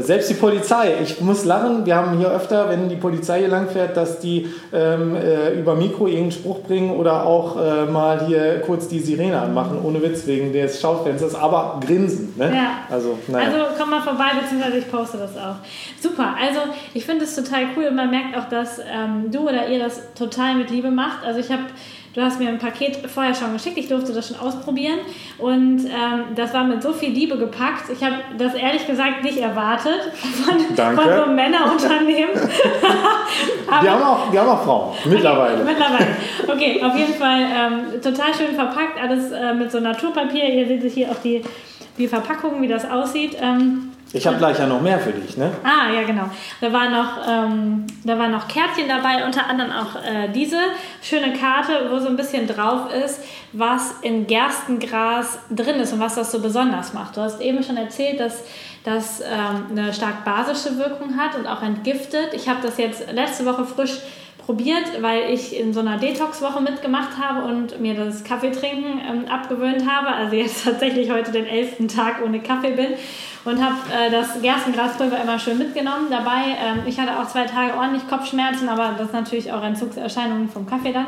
selbst die Polizei, ich muss lachen, wir haben hier öfter, wenn die Polizei hier langfährt, dass die ähm, äh, über Mikro irgendeinen Spruch bringen oder auch äh, mal hier kurz die Sirene anmachen, ohne Witz, wegen des Schaufensters, aber grinsen. Ne? Ja. Also, naja. also komm mal vorbei, beziehungsweise ich poste das auch. Super, also ich finde es total cool und man merkt auch, dass ähm, du oder ihr das total mit Liebe macht. Also ich habe Du hast mir ein Paket vorher schon geschickt, ich durfte das schon ausprobieren und ähm, das war mit so viel Liebe gepackt. Ich habe das ehrlich gesagt nicht erwartet von, Danke. von so einem Männerunternehmen. wir, haben auch, wir haben auch Frauen, mittlerweile. Okay, mittlerweile. Okay, auf jeden Fall ähm, total schön verpackt, alles äh, mit so Naturpapier. Ihr seht hier auch die, die Verpackung, wie das aussieht. Ähm, ich habe gleich ja noch mehr für dich, ne? Ah, ja, genau. Da waren noch, ähm, da waren noch Kärtchen dabei, unter anderem auch äh, diese schöne Karte, wo so ein bisschen drauf ist, was in Gerstengras drin ist und was das so besonders macht. Du hast eben schon erzählt, dass das ähm, eine stark basische Wirkung hat und auch entgiftet. Ich habe das jetzt letzte Woche frisch probiert, weil ich in so einer Detox-Woche mitgemacht habe und mir das Kaffeetrinken ähm, abgewöhnt habe. Also jetzt tatsächlich heute den elften Tag ohne Kaffee bin und habe äh, das Gerstengraspulver immer schön mitgenommen. Dabei, ähm, ich hatte auch zwei Tage ordentlich Kopfschmerzen, aber das ist natürlich auch Entzugserscheinungen vom Kaffee dann.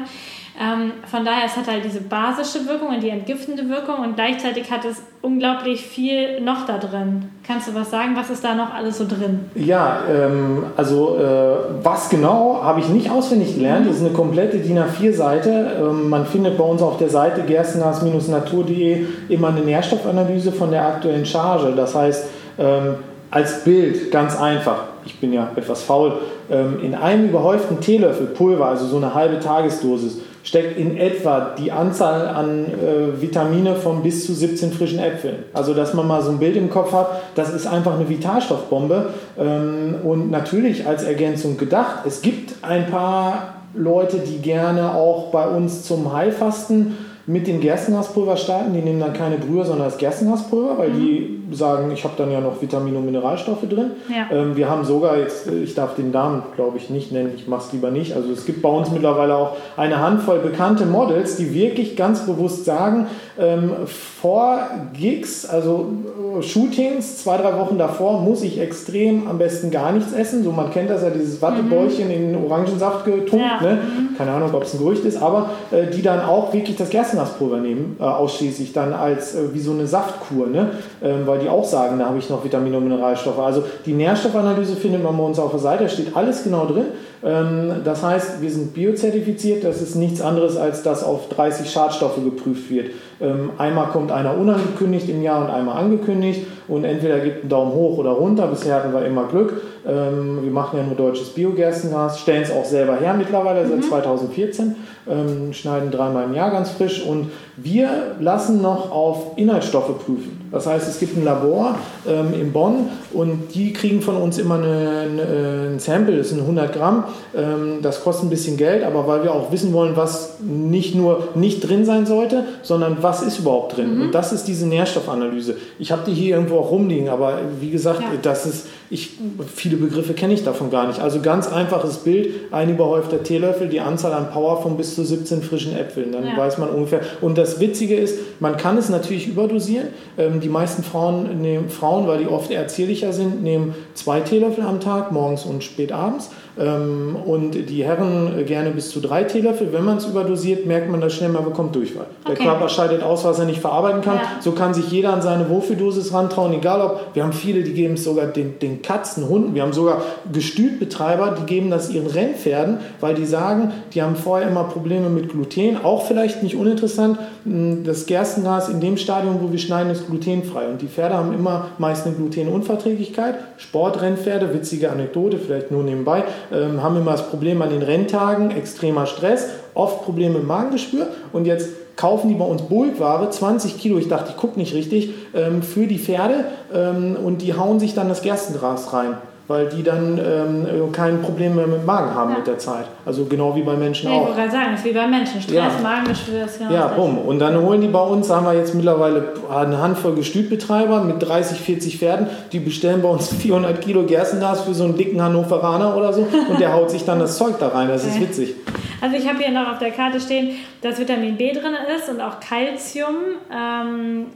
Ähm, von daher, es hat halt diese basische Wirkung und die entgiftende Wirkung und gleichzeitig hat es unglaublich viel noch da drin. Kannst du was sagen? Was ist da noch alles so drin? Ja, ähm, also äh, was genau habe ich nicht auswendig gelernt. Das ist eine komplette DIN A4-Seite. Ähm, man findet bei uns auf der Seite gerstengas-natur.de immer eine Nährstoffanalyse von der aktuellen Charge. Das heißt, ähm, als Bild ganz einfach, ich bin ja etwas faul, ähm, in einem überhäuften Teelöffel Pulver, also so eine halbe Tagesdosis, steckt in etwa die Anzahl an äh, Vitamine von bis zu 17 frischen Äpfeln. Also, dass man mal so ein Bild im Kopf hat, das ist einfach eine Vitalstoffbombe ähm, und natürlich als Ergänzung gedacht. Es gibt ein paar Leute, die gerne auch bei uns zum Heilfasten mit dem Gerstengaspulver starten. Die nehmen dann keine Brühe, sondern das Gerstengaspulver, weil mhm. die sagen, ich habe dann ja noch Vitamine und Mineralstoffe drin. Ja. Ähm, wir haben sogar jetzt, ich darf den Namen glaube ich nicht nennen, ich mache es lieber nicht. Also es gibt bei uns mittlerweile auch eine Handvoll bekannte Models, die wirklich ganz bewusst sagen, ähm, vor Gigs, also äh, Shootings, zwei, drei Wochen davor, muss ich extrem am besten gar nichts essen. So, man kennt das ja, dieses Wattebäulchen mhm. in Orangensaft getunkt. Ja. Ne? Keine Ahnung, ob es ein Gerücht ist, aber äh, die dann auch wirklich das Gerstengaspulver nehmen, äh, ausschließlich dann als äh, wie so eine Saftkur, ne? Ähm, weil die auch sagen, da habe ich noch Vitamine und Mineralstoffe. Also die Nährstoffanalyse findet man bei uns auf der Seite, da steht alles genau drin. Ähm, das heißt, wir sind biozertifiziert, das ist nichts anderes, als dass auf 30 Schadstoffe geprüft wird. Ähm, einmal kommt einer unangekündigt im Jahr und einmal angekündigt und entweder gibt einen Daumen hoch oder runter. Bisher hatten wir immer Glück. Ähm, wir machen ja nur deutsches Biogerstengras, stellen es auch selber her mittlerweile seit 2014, ähm, schneiden dreimal im Jahr ganz frisch und wir lassen noch auf Inhaltsstoffe prüfen. Das heißt, es gibt ein Labor ähm, in Bonn und die kriegen von uns immer eine, eine, ein Sample, das sind 100 Gramm. Ähm, das kostet ein bisschen Geld, aber weil wir auch wissen wollen, was nicht nur nicht drin sein sollte, sondern was ist überhaupt drin. Mhm. Und das ist diese Nährstoffanalyse. Ich habe die hier irgendwo auch rumliegen, aber wie gesagt, ja. das ist, ich, viele Begriffe kenne ich davon gar nicht. Also ganz einfaches Bild, ein überhäufter Teelöffel, die Anzahl an Power von bis zu 17 frischen Äpfeln. Dann ja. weiß man ungefähr. Und das Witzige ist, man kann es natürlich überdosieren. Ähm, die meisten Frauen nehmen, Frauen, weil die oft eher zierlicher sind, nehmen zwei Teelöffel am Tag, morgens und spät abends. Ähm, und die Herren gerne bis zu drei Teelöffel. Wenn man es überdosiert, merkt man das schnell, man bekommt Durchfall. Okay. Der Körper scheidet aus, was er nicht verarbeiten kann. Ja. So kann sich jeder an seine Wohlfühldosis rantrauen, egal ob, wir haben viele, die geben es sogar den, den Katzen, Hunden, wir haben sogar Gestütbetreiber, die geben das ihren Rennpferden, weil die sagen, die haben vorher immer Probleme mit Gluten, auch vielleicht nicht uninteressant, das Gerstengras in dem Stadium, wo wir schneiden, ist glutenfrei und die Pferde haben immer meist eine Glutenunverträglichkeit. Sportrennpferde, witzige Anekdote, vielleicht nur nebenbei, ähm, haben immer das Problem an den Renntagen, extremer Stress, oft Probleme im Magengeschwür. Und jetzt kaufen die bei uns Bulkware, 20 Kilo, ich dachte, ich gucke nicht richtig, ähm, für die Pferde ähm, und die hauen sich dann das Gerstengras rein weil die dann ähm, kein Problem mehr mit Magen haben ja. mit der Zeit. Also genau wie bei Menschen ja, auch. Ich wollte gerade sagen, es ist wie bei Menschen. Stress, ja. Magengeschwür ist genau Ja, bumm. Und dann holen die bei uns, haben wir jetzt mittlerweile eine Handvoll Gestütbetreiber mit 30, 40 Pferden, die bestellen bei uns 400 Kilo Gerstengras für so einen dicken Hannoveraner oder so und der haut sich dann das Zeug da rein. Das okay. ist witzig. Also ich habe hier noch auf der Karte stehen, dass Vitamin B drin ist und auch Calcium. Ähm,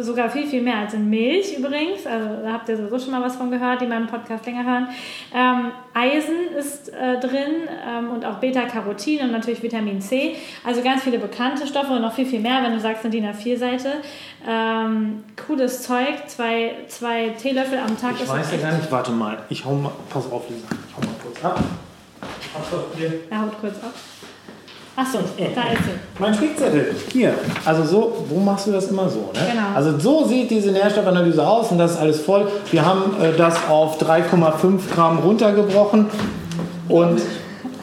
sogar viel, viel mehr als in Milch übrigens. Also da habt ihr sowieso schon mal was von gehört, die meinen Podcast länger hören. Ähm, Eisen ist äh, drin ähm, und auch Beta-Carotin und natürlich Vitamin C. Also ganz viele bekannte Stoffe und noch viel, viel mehr, wenn du sagst, eine DIN A4-Seite. Ähm, cooles Zeug, zwei, zwei Teelöffel am Tag. Ich weiß ja gar nicht, warte mal, ich hau mal, pass auf, Lisa, ich hau mal kurz ab. Er haut kurz ab. Achso, da ist sie. Mein Spickzettel. Hier. Also so, wo machst du das immer so? Ne? Genau. Also so sieht diese Nährstoffanalyse aus und das ist alles voll. Wir haben äh, das auf 3,5 Gramm runtergebrochen und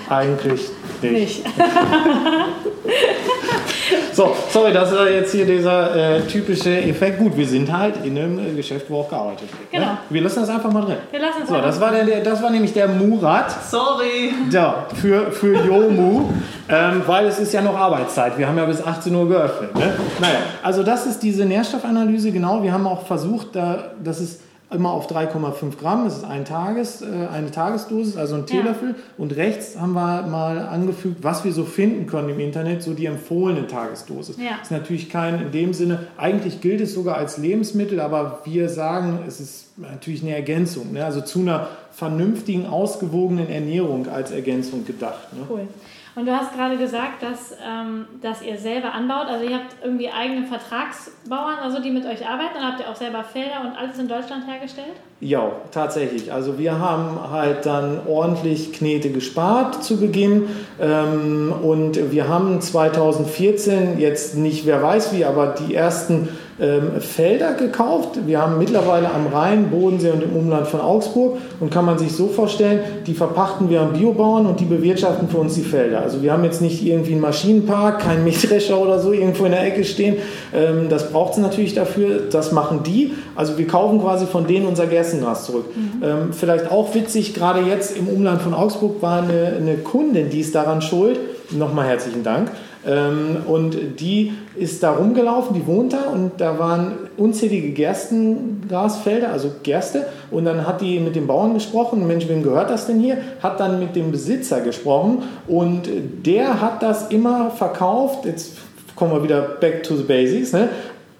eigentlich nicht. nicht. so, sorry, das ist jetzt hier dieser äh, typische Effekt. Gut, wir sind halt in einem äh, Geschäft, wo auch gearbeitet wird. Ne? Genau. Ne? Wir lassen das einfach mal drin. Wir lassen es so, das war, der, das war nämlich der Murat. Sorry. Ja, für, für Yomu, ähm, weil es ist ja noch Arbeitszeit. Wir haben ja bis 18 Uhr geöffnet. Ne? Naja, also das ist diese Nährstoffanalyse, genau. Wir haben auch versucht, da, das ist immer auf 3,5 Gramm. Das ist ein Tages, äh, eine Tagesdosis, also ein Teelöffel. Ja. Und rechts haben wir mal angefügt, was wir so finden können im Internet, so die empfohlene Tagesdosis. Ja. Ist natürlich kein, in dem Sinne, eigentlich gilt es sogar als Lebensmittel, aber wir sagen, es ist natürlich eine Ergänzung. Ne? Also zu einer vernünftigen, ausgewogenen Ernährung als Ergänzung gedacht. Ne? Cool. Und du hast gerade gesagt, dass, ähm, dass ihr selber anbaut. Also ihr habt irgendwie eigene Vertragsbauern, also die mit euch arbeiten. Dann habt ihr auch selber Felder und alles in Deutschland hergestellt? Ja, tatsächlich. Also wir haben halt dann ordentlich Knete gespart zu Beginn. Ähm, und wir haben 2014 jetzt nicht, wer weiß wie, aber die ersten ähm, Felder gekauft. Wir haben mittlerweile am Rhein, Bodensee und im Umland von Augsburg und kann man sich so vorstellen, die verpachten wir an Biobauern und die bewirtschaften für uns die Felder. Also wir haben jetzt nicht irgendwie einen Maschinenpark, keinen Mähdrescher oder so irgendwo in der Ecke stehen. Ähm, das braucht es natürlich dafür. Das machen die. Also wir kaufen quasi von denen unser Gerstengras zurück. Mhm. Ähm, vielleicht auch witzig, gerade jetzt im Umland von Augsburg war eine, eine Kundin, die ist daran schuld. Nochmal herzlichen Dank. Ähm, und die ist da rumgelaufen, die wohnt da und da waren unzählige Gerstengrasfelder, also Gerste. Und dann hat die mit dem Bauern gesprochen, Mensch, wem gehört das denn hier? Hat dann mit dem Besitzer gesprochen und der hat das immer verkauft. Jetzt kommen wir wieder back to the basics, ne?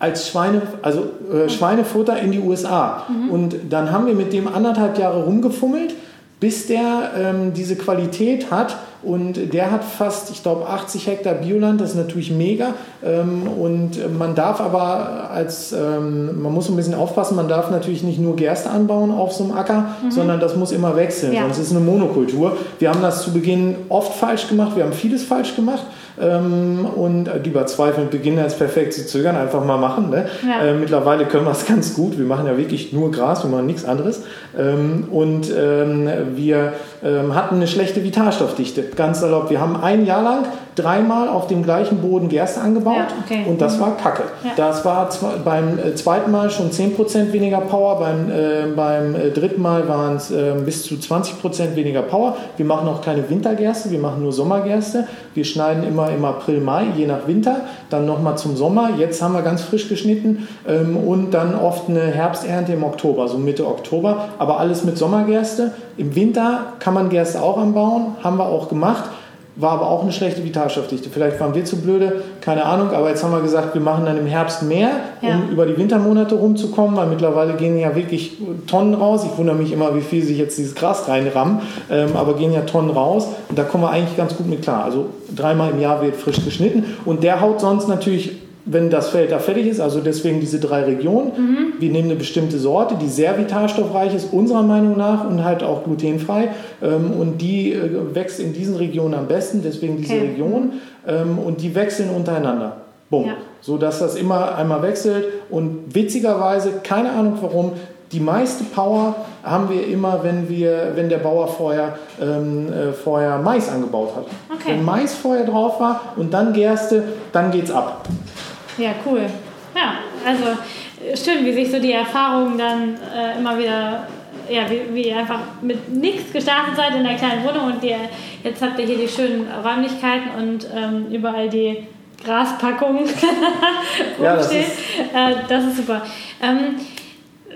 als Schweine, also äh, Schweinefutter in die USA. Mhm. Und dann haben wir mit dem anderthalb Jahre rumgefummelt, bis der ähm, diese Qualität hat und der hat fast, ich glaube, 80 Hektar Bioland, das ist natürlich mega. Ähm, und man darf aber als, ähm, man muss ein bisschen aufpassen, man darf natürlich nicht nur Gerste anbauen auf so einem Acker, mhm. sondern das muss immer wechseln, ja. sonst ist es eine Monokultur. Wir haben das zu Beginn oft falsch gemacht, wir haben vieles falsch gemacht. Ähm, und die überzweifeln beginnen als perfekt zu zögern, einfach mal machen. Ne? Ja. Äh, mittlerweile können wir es ganz gut. Wir machen ja wirklich nur Gras, wir machen nichts anderes. Ähm, und ähm, wir ähm, hatten eine schlechte Vitalstoffdichte, ganz salopp. Wir haben ein Jahr lang dreimal auf dem gleichen Boden Gerste angebaut Ja, okay. und das war Kacke. Ja. Das war beim äh, zweiten Mal schon 10% weniger Power, beim, äh, beim äh, dritten Mal waren es äh, bis zu 20% weniger Power. Wir machen auch keine Wintergerste, wir machen nur Sommergerste. Wir schneiden immer im April, Mai, je nach Winter, dann nochmal zum Sommer. Jetzt haben wir ganz frisch geschnitten ähm, und dann oft eine Herbsternte im Oktober, so Mitte Oktober, aber alles mit Sommergerste. Im Winter kann man Gerste auch anbauen, haben wir auch gemacht. War aber auch eine schlechte Vitalstoffdichte. Vielleicht waren wir zu blöde, keine Ahnung, aber jetzt haben wir gesagt, wir machen dann im Herbst mehr, um Ja. über die Wintermonate rumzukommen, weil mittlerweile gehen ja wirklich Tonnen raus. Ich wundere mich immer, wie viel sich jetzt dieses Gras reinrammen, ähm, aber gehen ja Tonnen raus und da kommen wir eigentlich ganz gut mit klar. Also dreimal im Jahr wird frisch geschnitten und der haut sonst natürlich wenn das Feld da fertig ist, also deswegen diese drei Regionen. Wir nehmen eine bestimmte Sorte, die sehr vitalstoffreich ist, unserer Meinung nach, und halt auch glutenfrei. Ähm, und die äh, wächst in diesen Regionen am besten, deswegen diese Okay. Region. Ähm, und die wechseln untereinander. Bumm. Ja. So dass das immer einmal wechselt. Und witzigerweise, keine Ahnung warum, die meiste Power haben wir immer, wenn, wir, wenn der Bauer vorher, ähm, äh, vorher Mais angebaut hat. Okay. Wenn Mais vorher drauf war und dann Gerste, dann geht's ab. Ja, cool. Ja, also schön, wie sich so die Erfahrungen dann äh, immer wieder, ja, wie, wie ihr einfach mit nichts gestartet seid in der kleinen Wohnung und ihr, jetzt habt ihr hier die schönen Räumlichkeiten und ähm, überall die Graspackungen Ja, das ist- äh, das ist super. Ähm,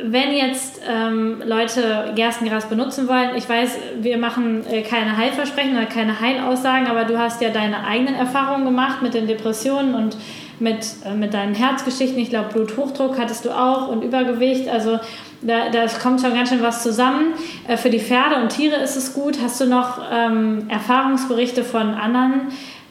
wenn jetzt ähm, Leute Gerstengras benutzen wollen, ich weiß, wir machen äh, keine Heilversprechen oder keine Heilaussagen, aber du hast ja deine eigenen Erfahrungen gemacht mit den Depressionen und mit, äh, mit deinen Herzgeschichten. Ich glaube, Bluthochdruck hattest du auch und Übergewicht. Also da, da kommt schon ganz schön was zusammen. Äh, für die Pferde und Tiere ist es gut. Hast du noch ähm, Erfahrungsberichte von anderen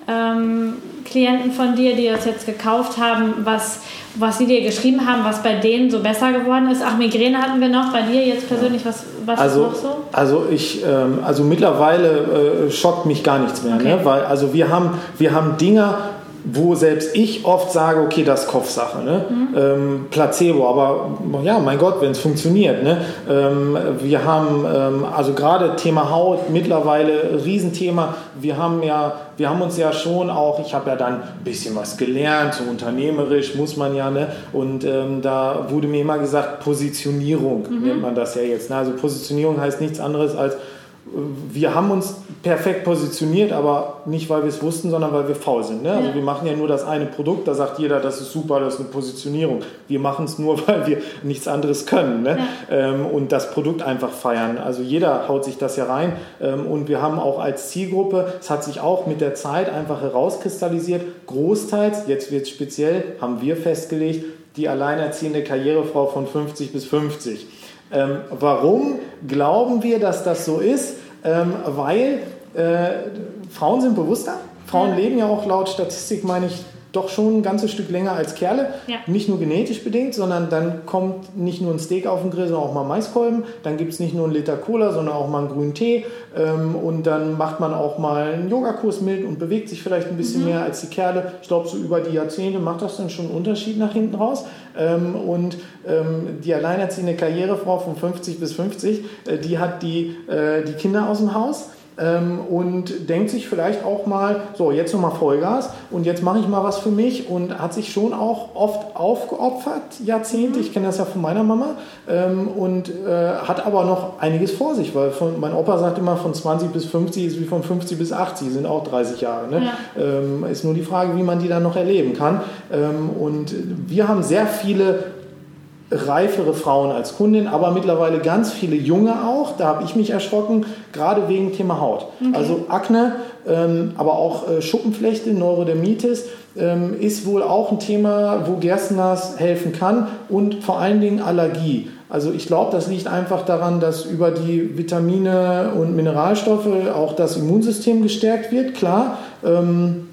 ähm, Klienten von dir, die das jetzt gekauft haben, was, was sie dir geschrieben haben, was bei denen so besser geworden ist? Ach, Migräne hatten wir noch. Bei dir jetzt persönlich, was, was Also, ist noch so? also ich, ähm, also mittlerweile äh, schockt mich gar nichts mehr, Okay. ne? weil also wir haben, wir haben Dinger, wo selbst ich oft sage, okay, das ist Kopfsache, ne? ähm, Placebo, aber ja, mein Gott, wenn es funktioniert. Ne? Ähm, wir haben ähm, also gerade Thema Haut mittlerweile Riesenthema. Wir haben ja, wir haben uns ja schon auch, ich habe ja dann ein bisschen was gelernt, so unternehmerisch muss man ja, ne? Und ähm, da wurde mir immer gesagt, Positionierung nennt man das ja jetzt. Ne? Also Positionierung heißt nichts anderes als wir haben uns perfekt positioniert, aber nicht, weil wir es wussten, sondern weil wir faul sind. Ne? Also Ja. wir machen ja nur das eine Produkt, da sagt jeder, das ist super, das ist eine Positionierung. Wir machen es nur, weil wir nichts anderes können ne? ähm, und das Produkt einfach feiern. Also jeder haut sich das ja rein ähm, und wir haben auch als Zielgruppe, es hat sich auch mit der Zeit einfach herauskristallisiert, großteils, jetzt wird es speziell, haben wir festgelegt, die alleinerziehende Karrierefrau von 50 bis 50. Ähm, warum glauben wir, dass das so ist? Ähm, weil äh, Frauen sind bewusster. Frauen leben ja auch laut Statistik, meine ich, doch schon ein ganzes Stück länger als Kerle. Ja. Nicht nur genetisch bedingt, sondern dann kommt nicht nur ein Steak auf den Grill, sondern auch mal Maiskolben. Dann gibt es nicht nur einen Liter Cola, sondern auch mal einen grünen Tee. Ähm, und dann macht man auch mal einen Yogakurs mit und bewegt sich vielleicht ein bisschen mehr als die Kerle. Ich glaube, so über die Jahrzehnte macht das dann schon einen Unterschied nach hinten raus. Ähm, und ähm, die alleinerziehende Karrierefrau von 50 bis 50, äh, die hat die, äh, die Kinder aus dem Haus ähm, und denkt sich vielleicht auch mal, so jetzt nochmal Vollgas und jetzt mache ich mal was für mich und hat sich schon auch oft aufgeopfert, Jahrzehnte, ich kenne das ja von meiner Mama ähm, und äh, hat aber noch einiges vor sich, weil von, mein Opa sagt immer, von 20 bis 50 ist wie von 50 bis 80, sind auch 30 Jahre. Ne? Ähm, ist nur die Frage, wie man die dann noch erleben kann. Ähm, und wir haben sehr viele reifere Frauen als Kundin, aber mittlerweile ganz viele junge auch. Da habe ich mich erschrocken, gerade wegen Thema Haut. Also Akne, ähm, aber auch äh, Schuppenflechte, Neurodermitis ähm, ist wohl auch ein Thema, wo Gerstengras helfen kann und vor allen Dingen Allergie. Also ich glaube, das liegt einfach daran, dass über die Vitamine und Mineralstoffe auch das Immunsystem gestärkt wird, klar. Ähm,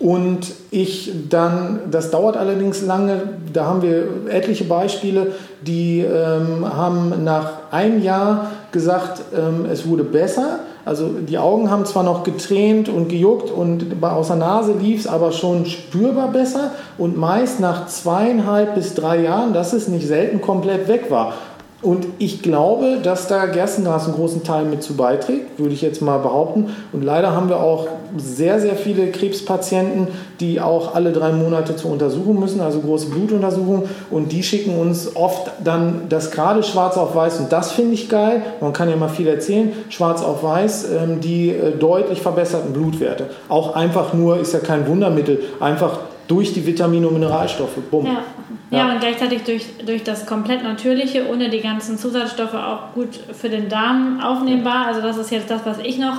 und ich dann, das dauert allerdings lange, da haben wir etliche Beispiele, die ähm, haben nach einem Jahr gesagt, ähm, es wurde besser. Also die Augen haben zwar noch getränt und gejuckt und aus der Nase lief es aber schon spürbar besser und meist nach zweieinhalb bis drei Jahren, dass es nicht selten komplett weg war. Und ich glaube, dass da Gerstengras einen großen Teil mit zu beiträgt, würde ich jetzt mal behaupten. Und leider haben wir auch sehr, sehr viele Krebspatienten, die auch alle drei Monate zur Untersuchung müssen, also große Blutuntersuchungen. Und die schicken uns oft dann das gerade schwarz auf weiß. Und das finde ich geil. Man kann ja mal viel erzählen. Schwarz auf weiß, ähm, die äh, deutlich verbesserten Blutwerte. Auch einfach nur, ist ja kein Wundermittel, einfach durch die Vitamine und Mineralstoffe. Bumm. Ja. Ja. ja, und gleichzeitig durch, durch das komplett Natürliche, ohne die ganzen Zusatzstoffe auch gut für den Darm aufnehmbar. Also das ist jetzt das, was ich noch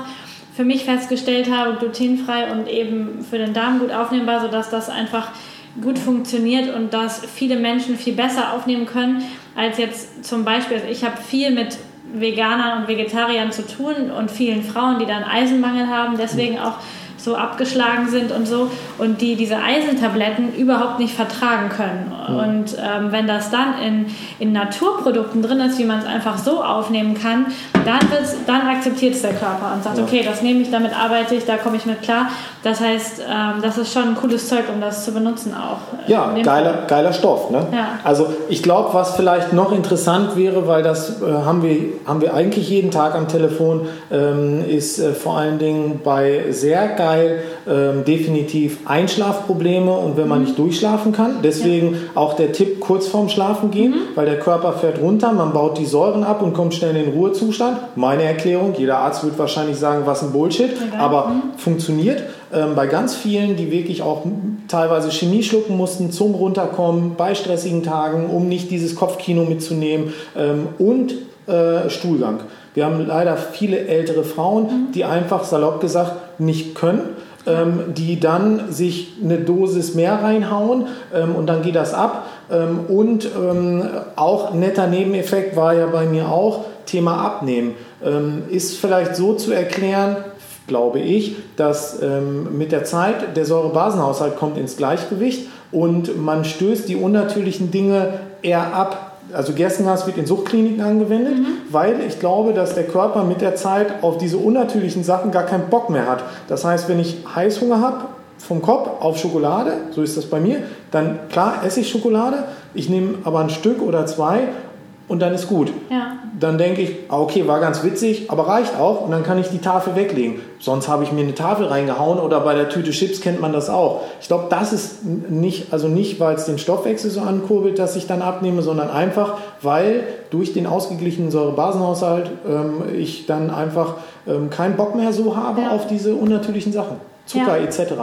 für mich festgestellt habe, glutenfrei und eben für den Darm gut aufnehmbar, sodass das einfach gut funktioniert und dass viele Menschen viel besser aufnehmen können, als jetzt zum Beispiel, also ich habe viel mit Veganern und Vegetariern zu tun und vielen Frauen, die dann Eisenmangel haben, deswegen mhm. auch so abgeschlagen sind und so und die diese Eisentabletten überhaupt nicht vertragen können. Mhm. Und ähm, wenn das dann in, in Naturprodukten drin ist, wie man es einfach so aufnehmen kann, dann, dann akzeptiert es der Körper und sagt, ja. okay, das nehme ich, damit arbeite ich, da komme ich mit klar. Das heißt, ähm, das ist schon ein cooles Zeug, um das zu benutzen auch. Ja, geiler, geiler Stoff. Ne? Ja. Also ich glaube, was vielleicht noch interessant wäre, weil das äh, haben, wir, haben wir eigentlich jeden Tag am Telefon, ähm, ist äh, vor allen Dingen bei sehr Teil ähm, definitiv Einschlafprobleme und wenn man mhm. nicht durchschlafen kann. Deswegen ja. Auch der Tipp kurz vorm Schlafen gehen, mhm. weil der Körper fährt runter, man baut die Säuren ab und kommt schnell in den Ruhezustand. Meine Erklärung, jeder Arzt wird wahrscheinlich sagen, was ein Bullshit, okay. aber mhm. funktioniert. Ähm, bei ganz vielen, die wirklich auch teilweise Chemie schlucken mussten zum Runterkommen bei stressigen Tagen, um nicht dieses Kopfkino mitzunehmen ähm, und äh, Stuhlgang. Wir haben leider viele ältere Frauen, mhm. die einfach salopp gesagt nicht können. Ähm, die dann sich eine Dosis mehr reinhauen ähm, und dann geht das ab. Ähm, und ähm, auch netter Nebeneffekt war ja bei mir auch Thema Abnehmen. Ähm, ist vielleicht so zu erklären, glaube ich, dass ähm, mit der Zeit der Säurebasenhaushalt kommt ins Gleichgewicht und man stößt die unnatürlichen Dinge eher ab also Gerstengas wird in Suchtkliniken angewendet, mhm. weil ich glaube, dass der Körper mit der Zeit auf diese unnatürlichen Sachen gar keinen Bock mehr hat. Das heißt, wenn ich Heißhunger habe vom Kopf auf Schokolade, so ist das bei mir, dann klar esse ich Schokolade, ich nehme aber ein Stück oder zwei und dann ist gut. Ja. Dann denke ich, ah, okay, war ganz witzig, aber reicht auch und dann kann ich die Tafel weglegen. Sonst habe ich mir eine Tafel reingehauen oder bei der Tüte Chips kennt man das auch. Ich glaube, das ist nicht, also nicht, weil es den Stoffwechsel so ankurbelt, dass ich dann abnehme, sondern einfach, weil durch den ausgeglichenen Säurebasenhaushalt ähm, ich dann einfach ähm, keinen Bock mehr so habe ja. auf diese unnatürlichen Sachen. Zucker ja. etc.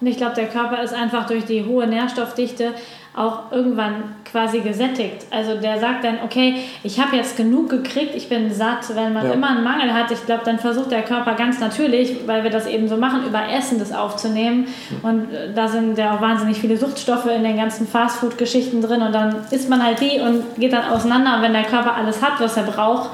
Und ich glaube, der Körper ist einfach durch die hohe Nährstoffdichte auch irgendwann quasi gesättigt. Also der sagt dann, okay, ich habe jetzt genug gekriegt, ich bin satt. Wenn man ja. immer einen Mangel hat, ich glaube, dann versucht der Körper ganz natürlich, weil wir das eben so machen, über Essen das aufzunehmen. Und äh, da sind ja auch wahnsinnig viele Suchtstoffe in den ganzen Fastfood-Geschichten drin und dann isst man halt die und geht dann auseinander. Und wenn der Körper alles hat, was er braucht,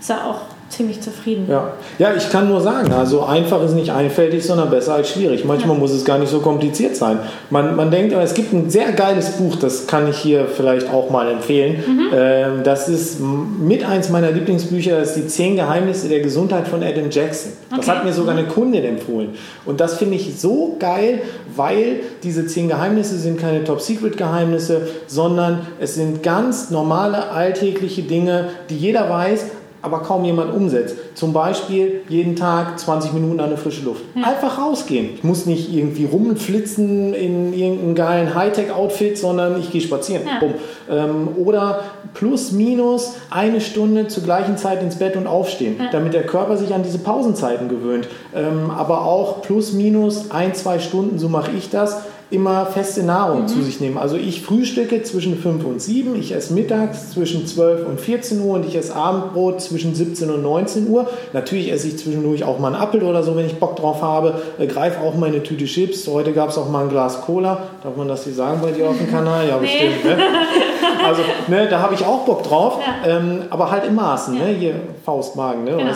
ist er auch ziemlich zufrieden. Ja. ja, ich kann nur sagen, also einfach ist nicht einfältig, sondern besser als schwierig. Manchmal ja. muss es gar nicht so kompliziert sein. Man, man denkt, es gibt ein sehr geiles Buch, das kann ich hier vielleicht auch mal empfehlen. Mhm. Ähm, das ist mit eins meiner Lieblingsbücher, das ist die Zehn Geheimnisse der Gesundheit von Adam Jackson. Okay. Das hat mir sogar eine Kundin empfohlen. Und das finde ich so geil, weil diese zehn Geheimnisse sind keine Top-Secret-Geheimnisse, sondern es sind ganz normale alltägliche Dinge, die jeder weiß, aber kaum jemand umsetzt. Zum Beispiel jeden Tag 20 Minuten an der frische Luft. Ja. Einfach rausgehen. Ich muss nicht irgendwie rumflitzen in irgendeinem geilen Hightech-Outfit, sondern ich gehe spazieren. Ja. Ähm, oder plus, minus eine Stunde zur gleichen Zeit ins Bett und aufstehen, ja. damit der Körper sich an diese Pausenzeiten gewöhnt. Ähm, aber auch plus, minus ein, zwei Stunden, so mache ich das immer feste Nahrung mhm. zu sich nehmen. Also ich frühstücke zwischen 5 und 7, ich esse mittags zwischen 12 und 14 Uhr und ich esse Abendbrot zwischen 17 und 19 Uhr. Natürlich esse ich zwischendurch auch mal einen Apfel oder so, wenn ich Bock drauf habe. Äh, greife auch mal eine Tüte Chips. Heute gab es auch mal ein Glas Cola. Darf man das hier sagen bei dir auf dem Kanal? Ja, bestimmt. Ne? Also, ne, da habe ich auch Bock drauf, ja. ähm, aber halt im Maßen, ne? hier Faustmagen. Ne? Genau.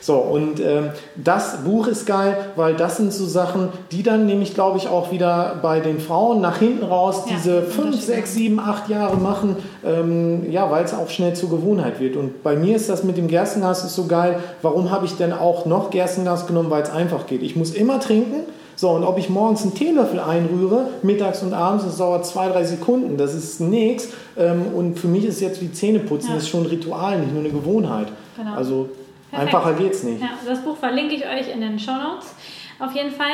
So, und ähm, das Buch ist geil, weil das sind so Sachen, die dann nämlich, glaube ich, auch wieder bei den Frauen nach hinten raus ja, diese 5, 6, 7, 8 Jahre machen, ähm, ja, weil es auch schnell zur Gewohnheit wird. Und bei mir ist das mit dem Gerstengas ist so geil. Warum habe ich denn auch noch Gerstengas genommen? Weil es einfach geht. Ich muss immer trinken. So, und ob ich morgens einen Teelöffel einrühre, mittags und abends, das dauert zwei, drei Sekunden. Das ist nichts. Ähm, und für mich ist jetzt wie Zähneputzen, ja. das ist schon ein Ritual, nicht nur eine Gewohnheit. Genau. Also Perfekt. einfacher geht es nicht. Ja, das Buch verlinke ich euch in den Show Notes auf jeden Fall.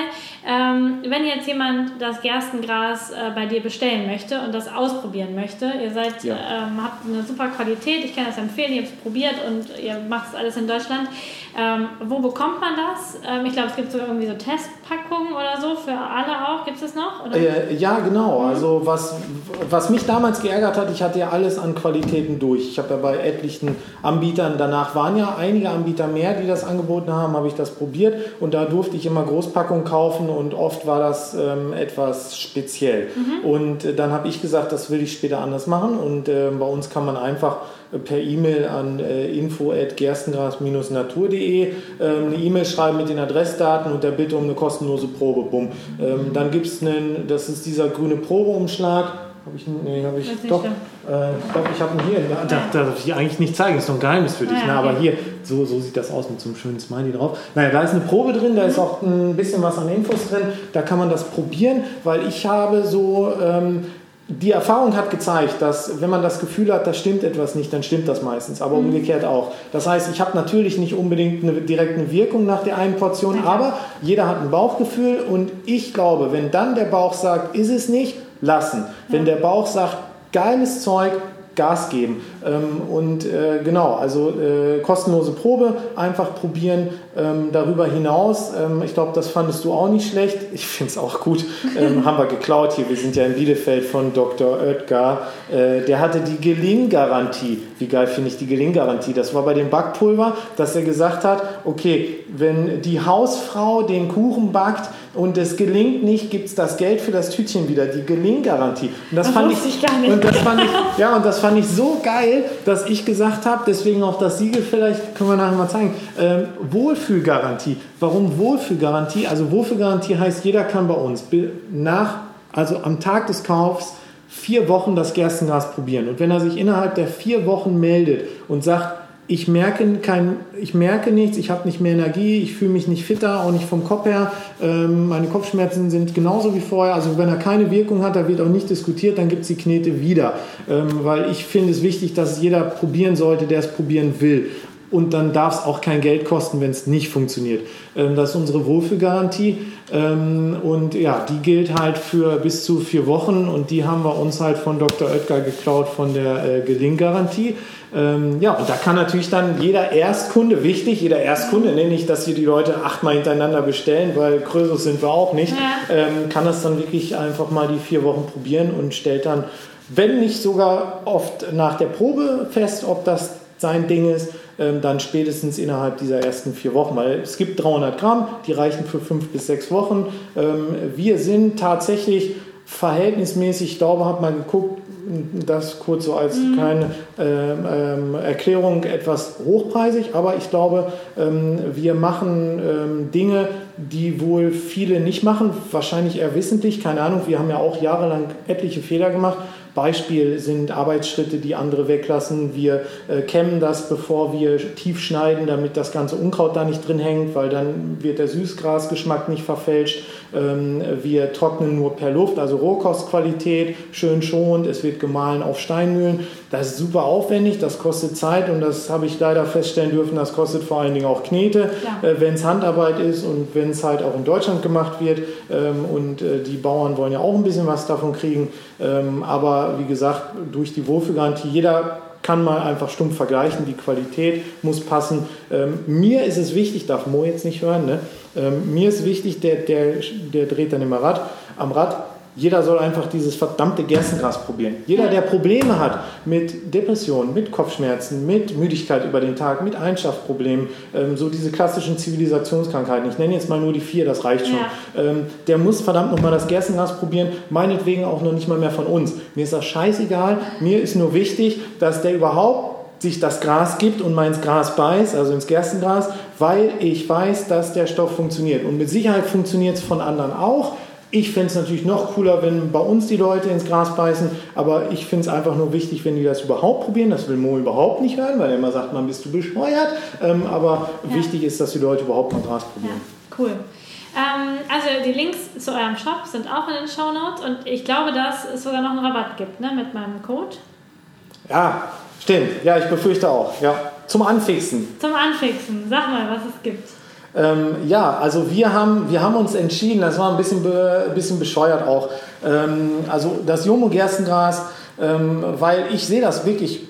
Ähm, wenn jetzt jemand das Gerstengras äh, bei dir bestellen möchte und das ausprobieren möchte, ihr seid, ja. ähm, habt eine super Qualität, ich kann das empfehlen, ihr habt es probiert und ihr macht es alles in Deutschland. Ähm, wo bekommt man das? Ähm, ich glaube, es gibt so irgendwie so Testpackungen oder so für alle auch. Gibt es das noch? Äh, ja, genau. Mhm. Also was, was mich damals geärgert hat, ich hatte ja alles an Qualitäten durch. Ich habe ja bei etlichen Anbietern, danach waren ja einige Anbieter mehr, die das angeboten haben, habe ich das probiert und da durfte ich immer Großpackungen kaufen und oft war das ähm, etwas speziell. Mhm. Und äh, dann habe ich gesagt, das will ich später anders machen und äh, bei uns kann man einfach per E-Mail an äh, info@gerstengras-natur.de ähm, eine E-Mail schreiben mit den Adressdaten und der Bitte um eine kostenlose Probe. Bumm. Ähm, dann gibt es einen, das ist dieser grüne Probeumschlag. Habe ich, nee, habe ich doch. Äh, ich glaube, ich habe ihn hier. Da, da, darf ich eigentlich nicht zeigen, das ist doch ein Geheimnis für dich. Ja, ne? Aber hier, so, so sieht das aus mit so einem schönen Smiley drauf. Naja, da ist eine Probe drin, da ist auch ein bisschen was an Infos drin. Da kann man das probieren, weil ich habe so. Ähm, die Erfahrung hat gezeigt, dass wenn man das Gefühl hat, da stimmt etwas nicht, dann stimmt das meistens, aber mhm. umgekehrt auch. Das heißt, ich habe natürlich nicht unbedingt eine direkte Wirkung nach der einen Portion, aber jeder hat ein Bauchgefühl und ich glaube, wenn dann der Bauch sagt, ist es nicht, lassen. Wenn der Bauch sagt, geiles Zeug, Gas geben. Ähm, und äh, genau, also äh, kostenlose Probe, einfach probieren. Ähm, darüber hinaus, ähm, ich glaube, das fandest du auch nicht schlecht. Ich finde es auch gut. Haben wir geklaut hier. Wir sind ja in Bielefeld von Dr. Oetker. Äh, der hatte die Gelinggarantie. Wie geil finde ich die Gelinggarantie? Das war bei dem Backpulver, dass er gesagt hat, okay, wenn die Hausfrau den Kuchen backt, und es gelingt nicht, gibt es das Geld für das Tütchen wieder, die Gelinggarantie. Und das, das fand ich, gar nicht. Und das fand ich, ja, und das fand ich so geil, dass ich gesagt habe, deswegen auch das Siegel vielleicht, können wir nachher mal zeigen, ähm, Wohlfühlgarantie. Warum Wohlfühlgarantie? Also Wohlfühlgarantie heißt, jeder kann bei uns nach, also am Tag des Kaufs, vier Wochen das Gerstengras probieren. Und wenn er sich innerhalb der vier Wochen meldet und sagt, ich merke, kein, ich merke nichts, ich habe nicht mehr Energie, ich fühle mich nicht fitter, auch nicht vom Kopf her. Ähm, meine Kopfschmerzen sind genauso wie vorher. Also wenn er keine Wirkung hat, da wird auch nicht diskutiert, dann gibt es die Knete wieder. Ähm, weil ich finde es wichtig, dass jeder probieren sollte, der es probieren will. Und dann darf es auch kein Geld kosten, wenn es nicht funktioniert. Ähm, das ist unsere Wohlfühlgarantie. Ähm, und ja, die gilt halt für bis zu vier Wochen. Und die haben wir uns halt von Dr. Oetker geklaut von der äh, Gelinggarantie. Ähm, ja, und da kann natürlich dann jeder Erstkunde, wichtig, jeder Erstkunde, ne, nicht, dass hier die Leute achtmal hintereinander bestellen, weil Krösus sind wir auch nicht, kann das dann wirklich einfach mal die vier Wochen probieren und stellt dann, wenn nicht sogar oft nach der Probe fest, ob das sein Ding ist, dann spätestens innerhalb dieser ersten vier Wochen, weil es gibt 300 Gramm, die reichen für fünf bis sechs Wochen. Ähm, wir sind tatsächlich verhältnismäßig, ich glaube, habe mal geguckt, das kurz so als mhm. kleine ähm, ähm, Erklärung etwas hochpreisig, aber ich glaube, ähm, wir machen ähm, Dinge, die wohl viele nicht machen, wahrscheinlich eher wissentlich, keine Ahnung, wir haben ja auch jahrelang etliche Fehler gemacht Beispiel sind Arbeitsschritte, die andere weglassen. Wir äh, kämmen das, bevor wir tief schneiden, damit das ganze Unkraut da nicht drin hängt, weil dann wird der Süßgrasgeschmack nicht verfälscht. Ähm, wir trocknen nur per Luft, also Rohkostqualität, schön schonend. Es wird gemahlen auf Steinmühlen. Das ist super aufwendig, das kostet Zeit und das habe ich leider feststellen dürfen, das kostet vor allen Dingen auch Knete, ja. äh, wenn es Handarbeit ist und wenn es halt auch in Deutschland gemacht wird. Ähm, und äh, die Bauern wollen ja auch ein bisschen was davon kriegen. Ähm, aber wie gesagt, durch die Wohlfühlgarantie, jeder kann mal einfach stumpf vergleichen, die Qualität muss passen. Mir ist es wichtig, darf Mo jetzt nicht hören, ne? Ähm, mir ist wichtig, der, der, der dreht dann immer Rad, am Rad, Jeder soll einfach dieses verdammte Gerstengras probieren. Jeder, der Probleme hat mit Depressionen, mit Kopfschmerzen, mit Müdigkeit über den Tag, mit Einschlafproblemen, ähm, so diese klassischen Zivilisationskrankheiten, ich nenne jetzt mal nur die vier, das reicht schon, ja. ähm, der muss verdammt nochmal das Gerstengras probieren, meinetwegen auch noch nicht mal mehr von uns. Mir ist das scheißegal, mir ist nur wichtig, dass der überhaupt sich das Gras gibt und mal ins Gras beißt, also ins Gerstengras, weil ich weiß, dass der Stoff funktioniert. Und mit Sicherheit funktioniert es von anderen auch. Ich fände es natürlich noch cooler, wenn bei uns die Leute ins Gras beißen, aber ich finde es einfach nur wichtig, wenn die das überhaupt probieren. Das will Mo überhaupt nicht hören, weil er immer sagt, man bist du bescheuert. Ähm, aber ja. wichtig ist, dass die Leute überhaupt mal Gras probieren. Ja, cool. Ähm, also die Links zu eurem Shop sind auch in den Show Notes und ich glaube, dass es sogar noch einen Rabatt gibt ne, mit meinem Code. Ja, stimmt. Ja, ich befürchte auch. Ja. Zum Anfixen. Zum Anfixen. Sag mal, was es gibt. Ähm, ja, also wir haben, wir haben uns entschieden, das war ein bisschen, be, bisschen bescheuert auch. Ähm, also das Jomo Gerstengras, ähm, weil ich sehe das wirklich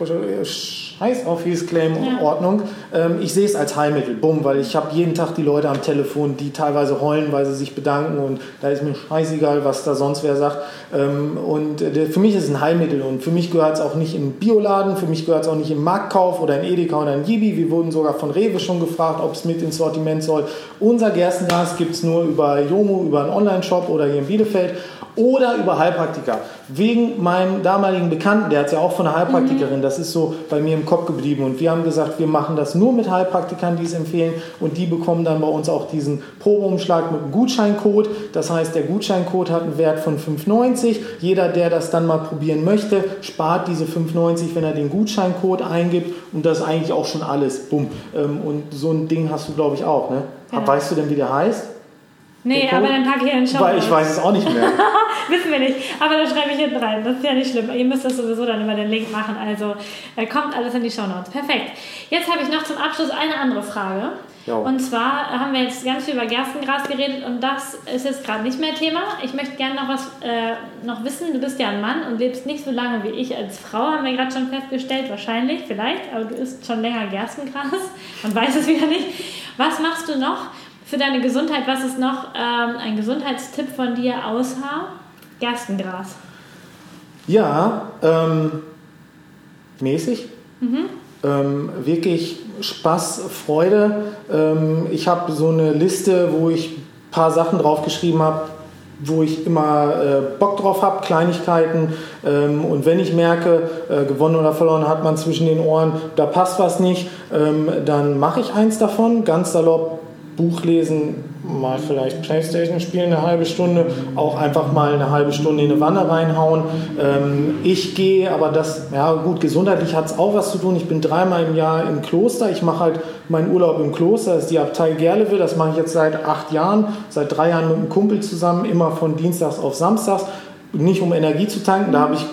scheiß auf hieß Claim-Ordnung. Ja. Ähm, ich sehe es als Heilmittel, bumm, weil ich habe jeden Tag die Leute am Telefon, die teilweise heulen, weil sie sich bedanken und da ist mir scheißegal, was da sonst wer sagt. Ähm, und äh, für mich ist es ein Heilmittel und für mich gehört es auch nicht im Bioladen, für mich gehört es auch nicht im Marktkauf oder in Edeka oder in Jibi. Wir wurden sogar von Rewe schon gefragt, ob es mit ins Sortiment soll. Unser Gerstengras gibt es nur über Jomo, über einen Online-Shop oder hier in Bielefeld oder über Heilpraktiker. Wegen meinem damaligen Bekannten, der hat ja auch von einer Heilpraktikerin, mhm. das ist so bei mir im Kopf geblieben. Und wir haben gesagt, wir machen das nur mit Heilpraktikern, die es empfehlen. Und die bekommen dann bei uns auch diesen Probeumschlag mit einem Gutscheincode. Das heißt, der Gutscheincode hat einen Wert von 5,90. Jeder, der das dann mal probieren möchte, spart diese 5,90, wenn er den Gutscheincode eingibt. Und das ist eigentlich auch schon alles. Bumm. Ähm, und so ein Ding hast du, glaube ich, auch. Ne? Ja. Weißt du denn, wie der heißt? Nee, aber dann packe ich einen Show. Weil ich weiß es auch nicht mehr. Wissen wir nicht. Aber dann schreibe ich hinten rein. Das ist ja nicht schlimm. Ihr müsst das sowieso dann über den Link machen. Also äh, kommt alles in die Show Notes. Perfekt. Jetzt habe ich noch zum Abschluss eine andere Frage. Jo. Und zwar haben wir jetzt ganz viel über Gerstengras geredet und das ist jetzt gerade nicht mehr Thema. Ich möchte gerne noch was äh, noch wissen. Du bist ja ein Mann und lebst nicht so lange wie ich als Frau, haben wir gerade schon festgestellt. Wahrscheinlich, vielleicht, aber du isst schon länger Gerstengras und weiß es wieder nicht. Was machst du noch? Für deine Gesundheit, was ist noch ähm, ein Gesundheitstipp von dir außer Gerstengras? Ja, ähm, mäßig. Mhm. Ähm, wirklich Spaß, Freude. Ähm, ich habe so eine Liste, wo ich ein paar Sachen draufgeschrieben habe, wo ich immer äh, Bock drauf habe, Kleinigkeiten. Ähm, und wenn ich merke, äh, gewonnen oder verloren hat man zwischen den Ohren, da passt was nicht, ähm, dann mache ich eins davon, ganz salopp Buch lesen, mal vielleicht Playstation spielen eine halbe Stunde, auch einfach mal eine halbe Stunde in eine Wanne reinhauen. Ähm, ich gehe, aber das, ja gut, gesundheitlich hat es auch was zu tun. Ich bin dreimal im Jahr im Kloster. Ich mache halt meinen Urlaub im Kloster, das ist die Abtei Gerlewe. Das mache ich jetzt seit acht Jahren, seit drei Jahren mit einem Kumpel zusammen, immer von Dienstags auf Samstags. Nicht um Energie zu tanken, da habe ich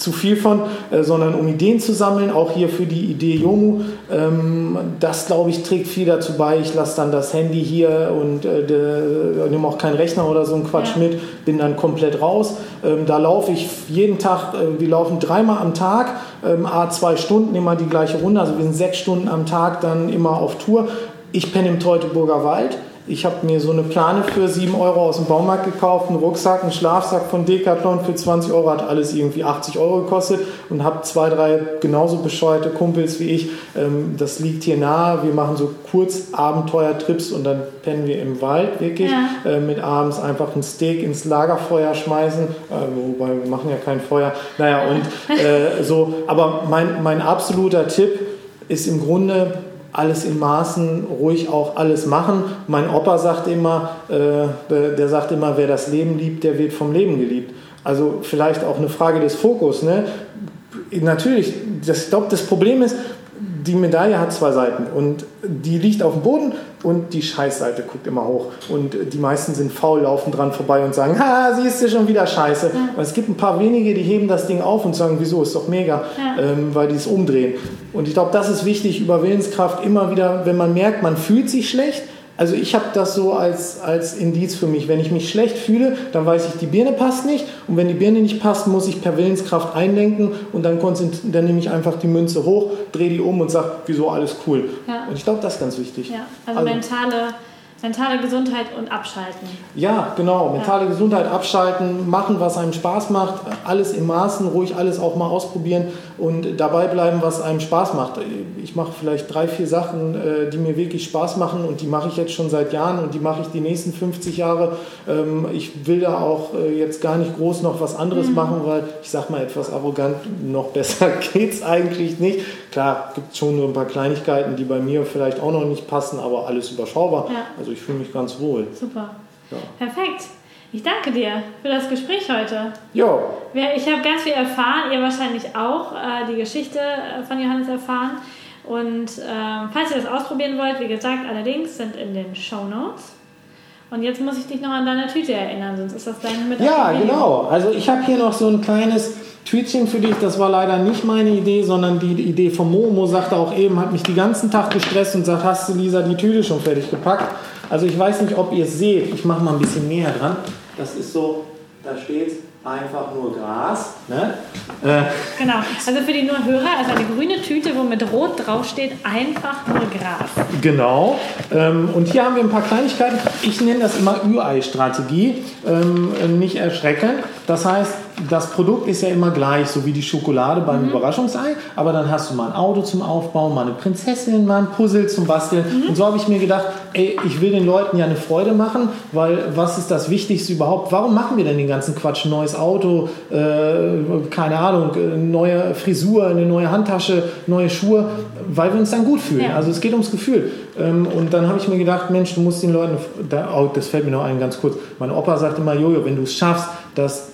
zu viel von, äh, sondern um Ideen zu sammeln, auch hier für die Idee Jomu. Ähm, das, glaube ich, trägt viel dazu bei. Ich lasse dann das Handy hier und äh, nehme auch keinen Rechner oder so einen Quatsch ja. mit, bin dann komplett raus. Ähm, da laufe ich jeden Tag, äh, wir laufen dreimal am Tag, ähm, a zwei Stunden, immer die gleiche Runde, also wir sind sechs Stunden am Tag dann immer auf Tour. Ich penne im Teutoburger Wald ich habe mir so eine Plane für 7 Euro aus dem Baumarkt gekauft, einen Rucksack, einen Schlafsack von Decathlon für 20 Euro, hat alles irgendwie 80 Euro gekostet und habe zwei, drei genauso bescheuerte Kumpels wie ich. Ähm, das liegt hier nahe. Wir machen so kurz Abenteuertrips und dann pennen wir im Wald wirklich. Ja. Äh, mit abends einfach ein Steak ins Lagerfeuer schmeißen. Äh, wobei wir machen ja kein Feuer. Naja, und äh, so. Aber mein, mein absoluter Tipp ist im Grunde, alles in Maßen, ruhig auch alles machen. Mein Opa sagt immer, äh, der sagt immer, wer das Leben liebt, der wird vom Leben geliebt. Also vielleicht auch eine Frage des Fokus. Ne? Natürlich, das, ich glaube, das Problem ist, die Medaille hat zwei Seiten und die liegt auf dem Boden und die Scheißseite guckt immer hoch. Und die meisten sind faul, laufen dran vorbei und sagen, ha, siehst du schon wieder Scheiße. Ja. Es gibt ein paar wenige, die heben das Ding auf und sagen, wieso, ist doch mega, ja. ähm, weil die es umdrehen. Und ich glaube, das ist wichtig, über Willenskraft immer wieder, wenn man merkt, man fühlt sich schlecht, also ich habe das so als, als Indiz für mich. Wenn ich mich schlecht fühle, dann weiß ich, die Birne passt nicht. Und wenn die Birne nicht passt, muss ich per Willenskraft einlenken und dann, dann nehme ich einfach die Münze hoch, drehe die um und sage, wieso alles cool. Ja. Und ich glaube, das ist ganz wichtig. Ja, also, also mentale Mentale Gesundheit und abschalten. Ja, genau. Mentale ja. Gesundheit abschalten, machen, was einem Spaß macht, alles im Maßen, ruhig alles auch mal ausprobieren und dabei bleiben, was einem Spaß macht. Ich mache vielleicht drei, vier Sachen, äh, die mir wirklich Spaß machen und die mache ich jetzt schon seit Jahren und die mache ich die nächsten 50 Jahre. Ähm, ich will da auch äh, jetzt gar nicht groß noch was anderes mhm. machen, weil ich sage mal etwas arrogant, noch besser geht es eigentlich nicht. Klar, gibt es schon nur ein paar Kleinigkeiten, die bei mir vielleicht auch noch nicht passen, aber alles überschaubar. Ja. Also ich fühle mich ganz wohl. Super. Ja. Perfekt. Ich danke dir für das Gespräch heute. Ja. Ich habe ganz viel erfahren, ihr wahrscheinlich auch äh, die Geschichte äh, von Johannes erfahren. Und äh, falls ihr das ausprobieren wollt, wie gesagt, allerdings sind in den Show Notes. Und jetzt muss ich dich noch an deine Tüte erinnern, sonst ist das dein mit. Ja, genau. Also ich habe hier noch so ein kleines Tweetchen für dich. Das war leider nicht meine Idee, sondern die Idee von Momo. Sagte auch eben, hat mich den ganzen Tag gestresst und sagt, hast du Lisa die Tüte schon fertig gepackt? Also ich weiß nicht, ob ihr es seht. Ich mache mal ein bisschen näher dran. Das ist so, da steht einfach nur Gras. Ne? Äh. Genau, also für die nur Hörer, also eine grüne Tüte, wo mit Rot draufsteht, einfach nur Gras. Genau. Ähm, und hier haben wir ein paar Kleinigkeiten. Ich nenne das immer Ürei-Strategie. Ähm, nicht erschrecken. Das heißt, das Produkt ist ja immer gleich, so wie die Schokolade beim mhm. Überraschungsei, aber dann hast du mal ein Auto zum Aufbauen, mal eine Prinzessin, mal ein Puzzle zum Basteln. Mhm. Und so habe ich mir gedacht, ey, ich will den Leuten ja eine Freude machen, weil was ist das Wichtigste überhaupt? Warum machen wir denn den ganzen Quatsch? Ein neues Auto, äh, keine Ahnung, neue Frisur, eine neue Handtasche, neue Schuhe, weil wir uns dann gut fühlen. Ja. Also es geht ums Gefühl. Ähm, und dann habe ich mir gedacht, Mensch, du musst den Leuten, oh, das fällt mir noch ein ganz kurz. Mein Opa sagt immer, Jojo, wenn du es schaffst, dass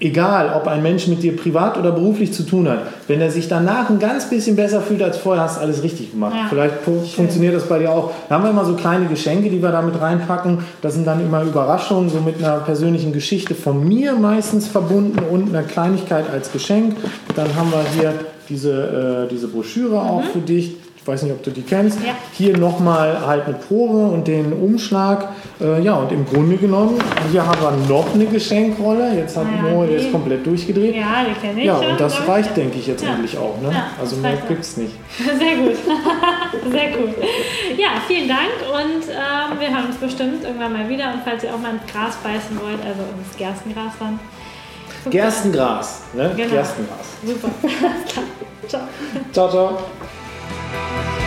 egal ob ein Mensch mit dir privat oder beruflich zu tun hat, wenn er sich danach ein ganz bisschen besser fühlt als vorher, hast du alles richtig gemacht. Ja, Vielleicht schön. funktioniert das bei dir auch. Da haben wir immer so kleine Geschenke, die wir damit reinpacken. Das sind dann immer Überraschungen, so mit einer persönlichen Geschichte von mir meistens verbunden und einer Kleinigkeit als Geschenk. Dann haben wir hier diese, äh, diese Broschüre mhm. auch für dich. Ich weiß nicht, ob du die kennst. Ja. Hier nochmal halt eine Probe und den Umschlag. Äh, ja, und im Grunde genommen, hier haben wir noch eine Geschenkrolle. Jetzt hat ja, Mo, der ist komplett durchgedreht. Ja, die kenne ich. Ja, und das reicht, denke ich, jetzt ja. endlich auch. Ne? Ja, also mehr gibt es nicht. Sehr gut. Sehr gut. Ja, vielen Dank und ähm, wir hören uns bestimmt irgendwann mal wieder. Und falls ihr auch mal ins Gras beißen wollt, also ins Gerstengras dann. Gerstengras, ne? Genau. Gerstengras. Super. ciao. Ciao, ciao. Bye.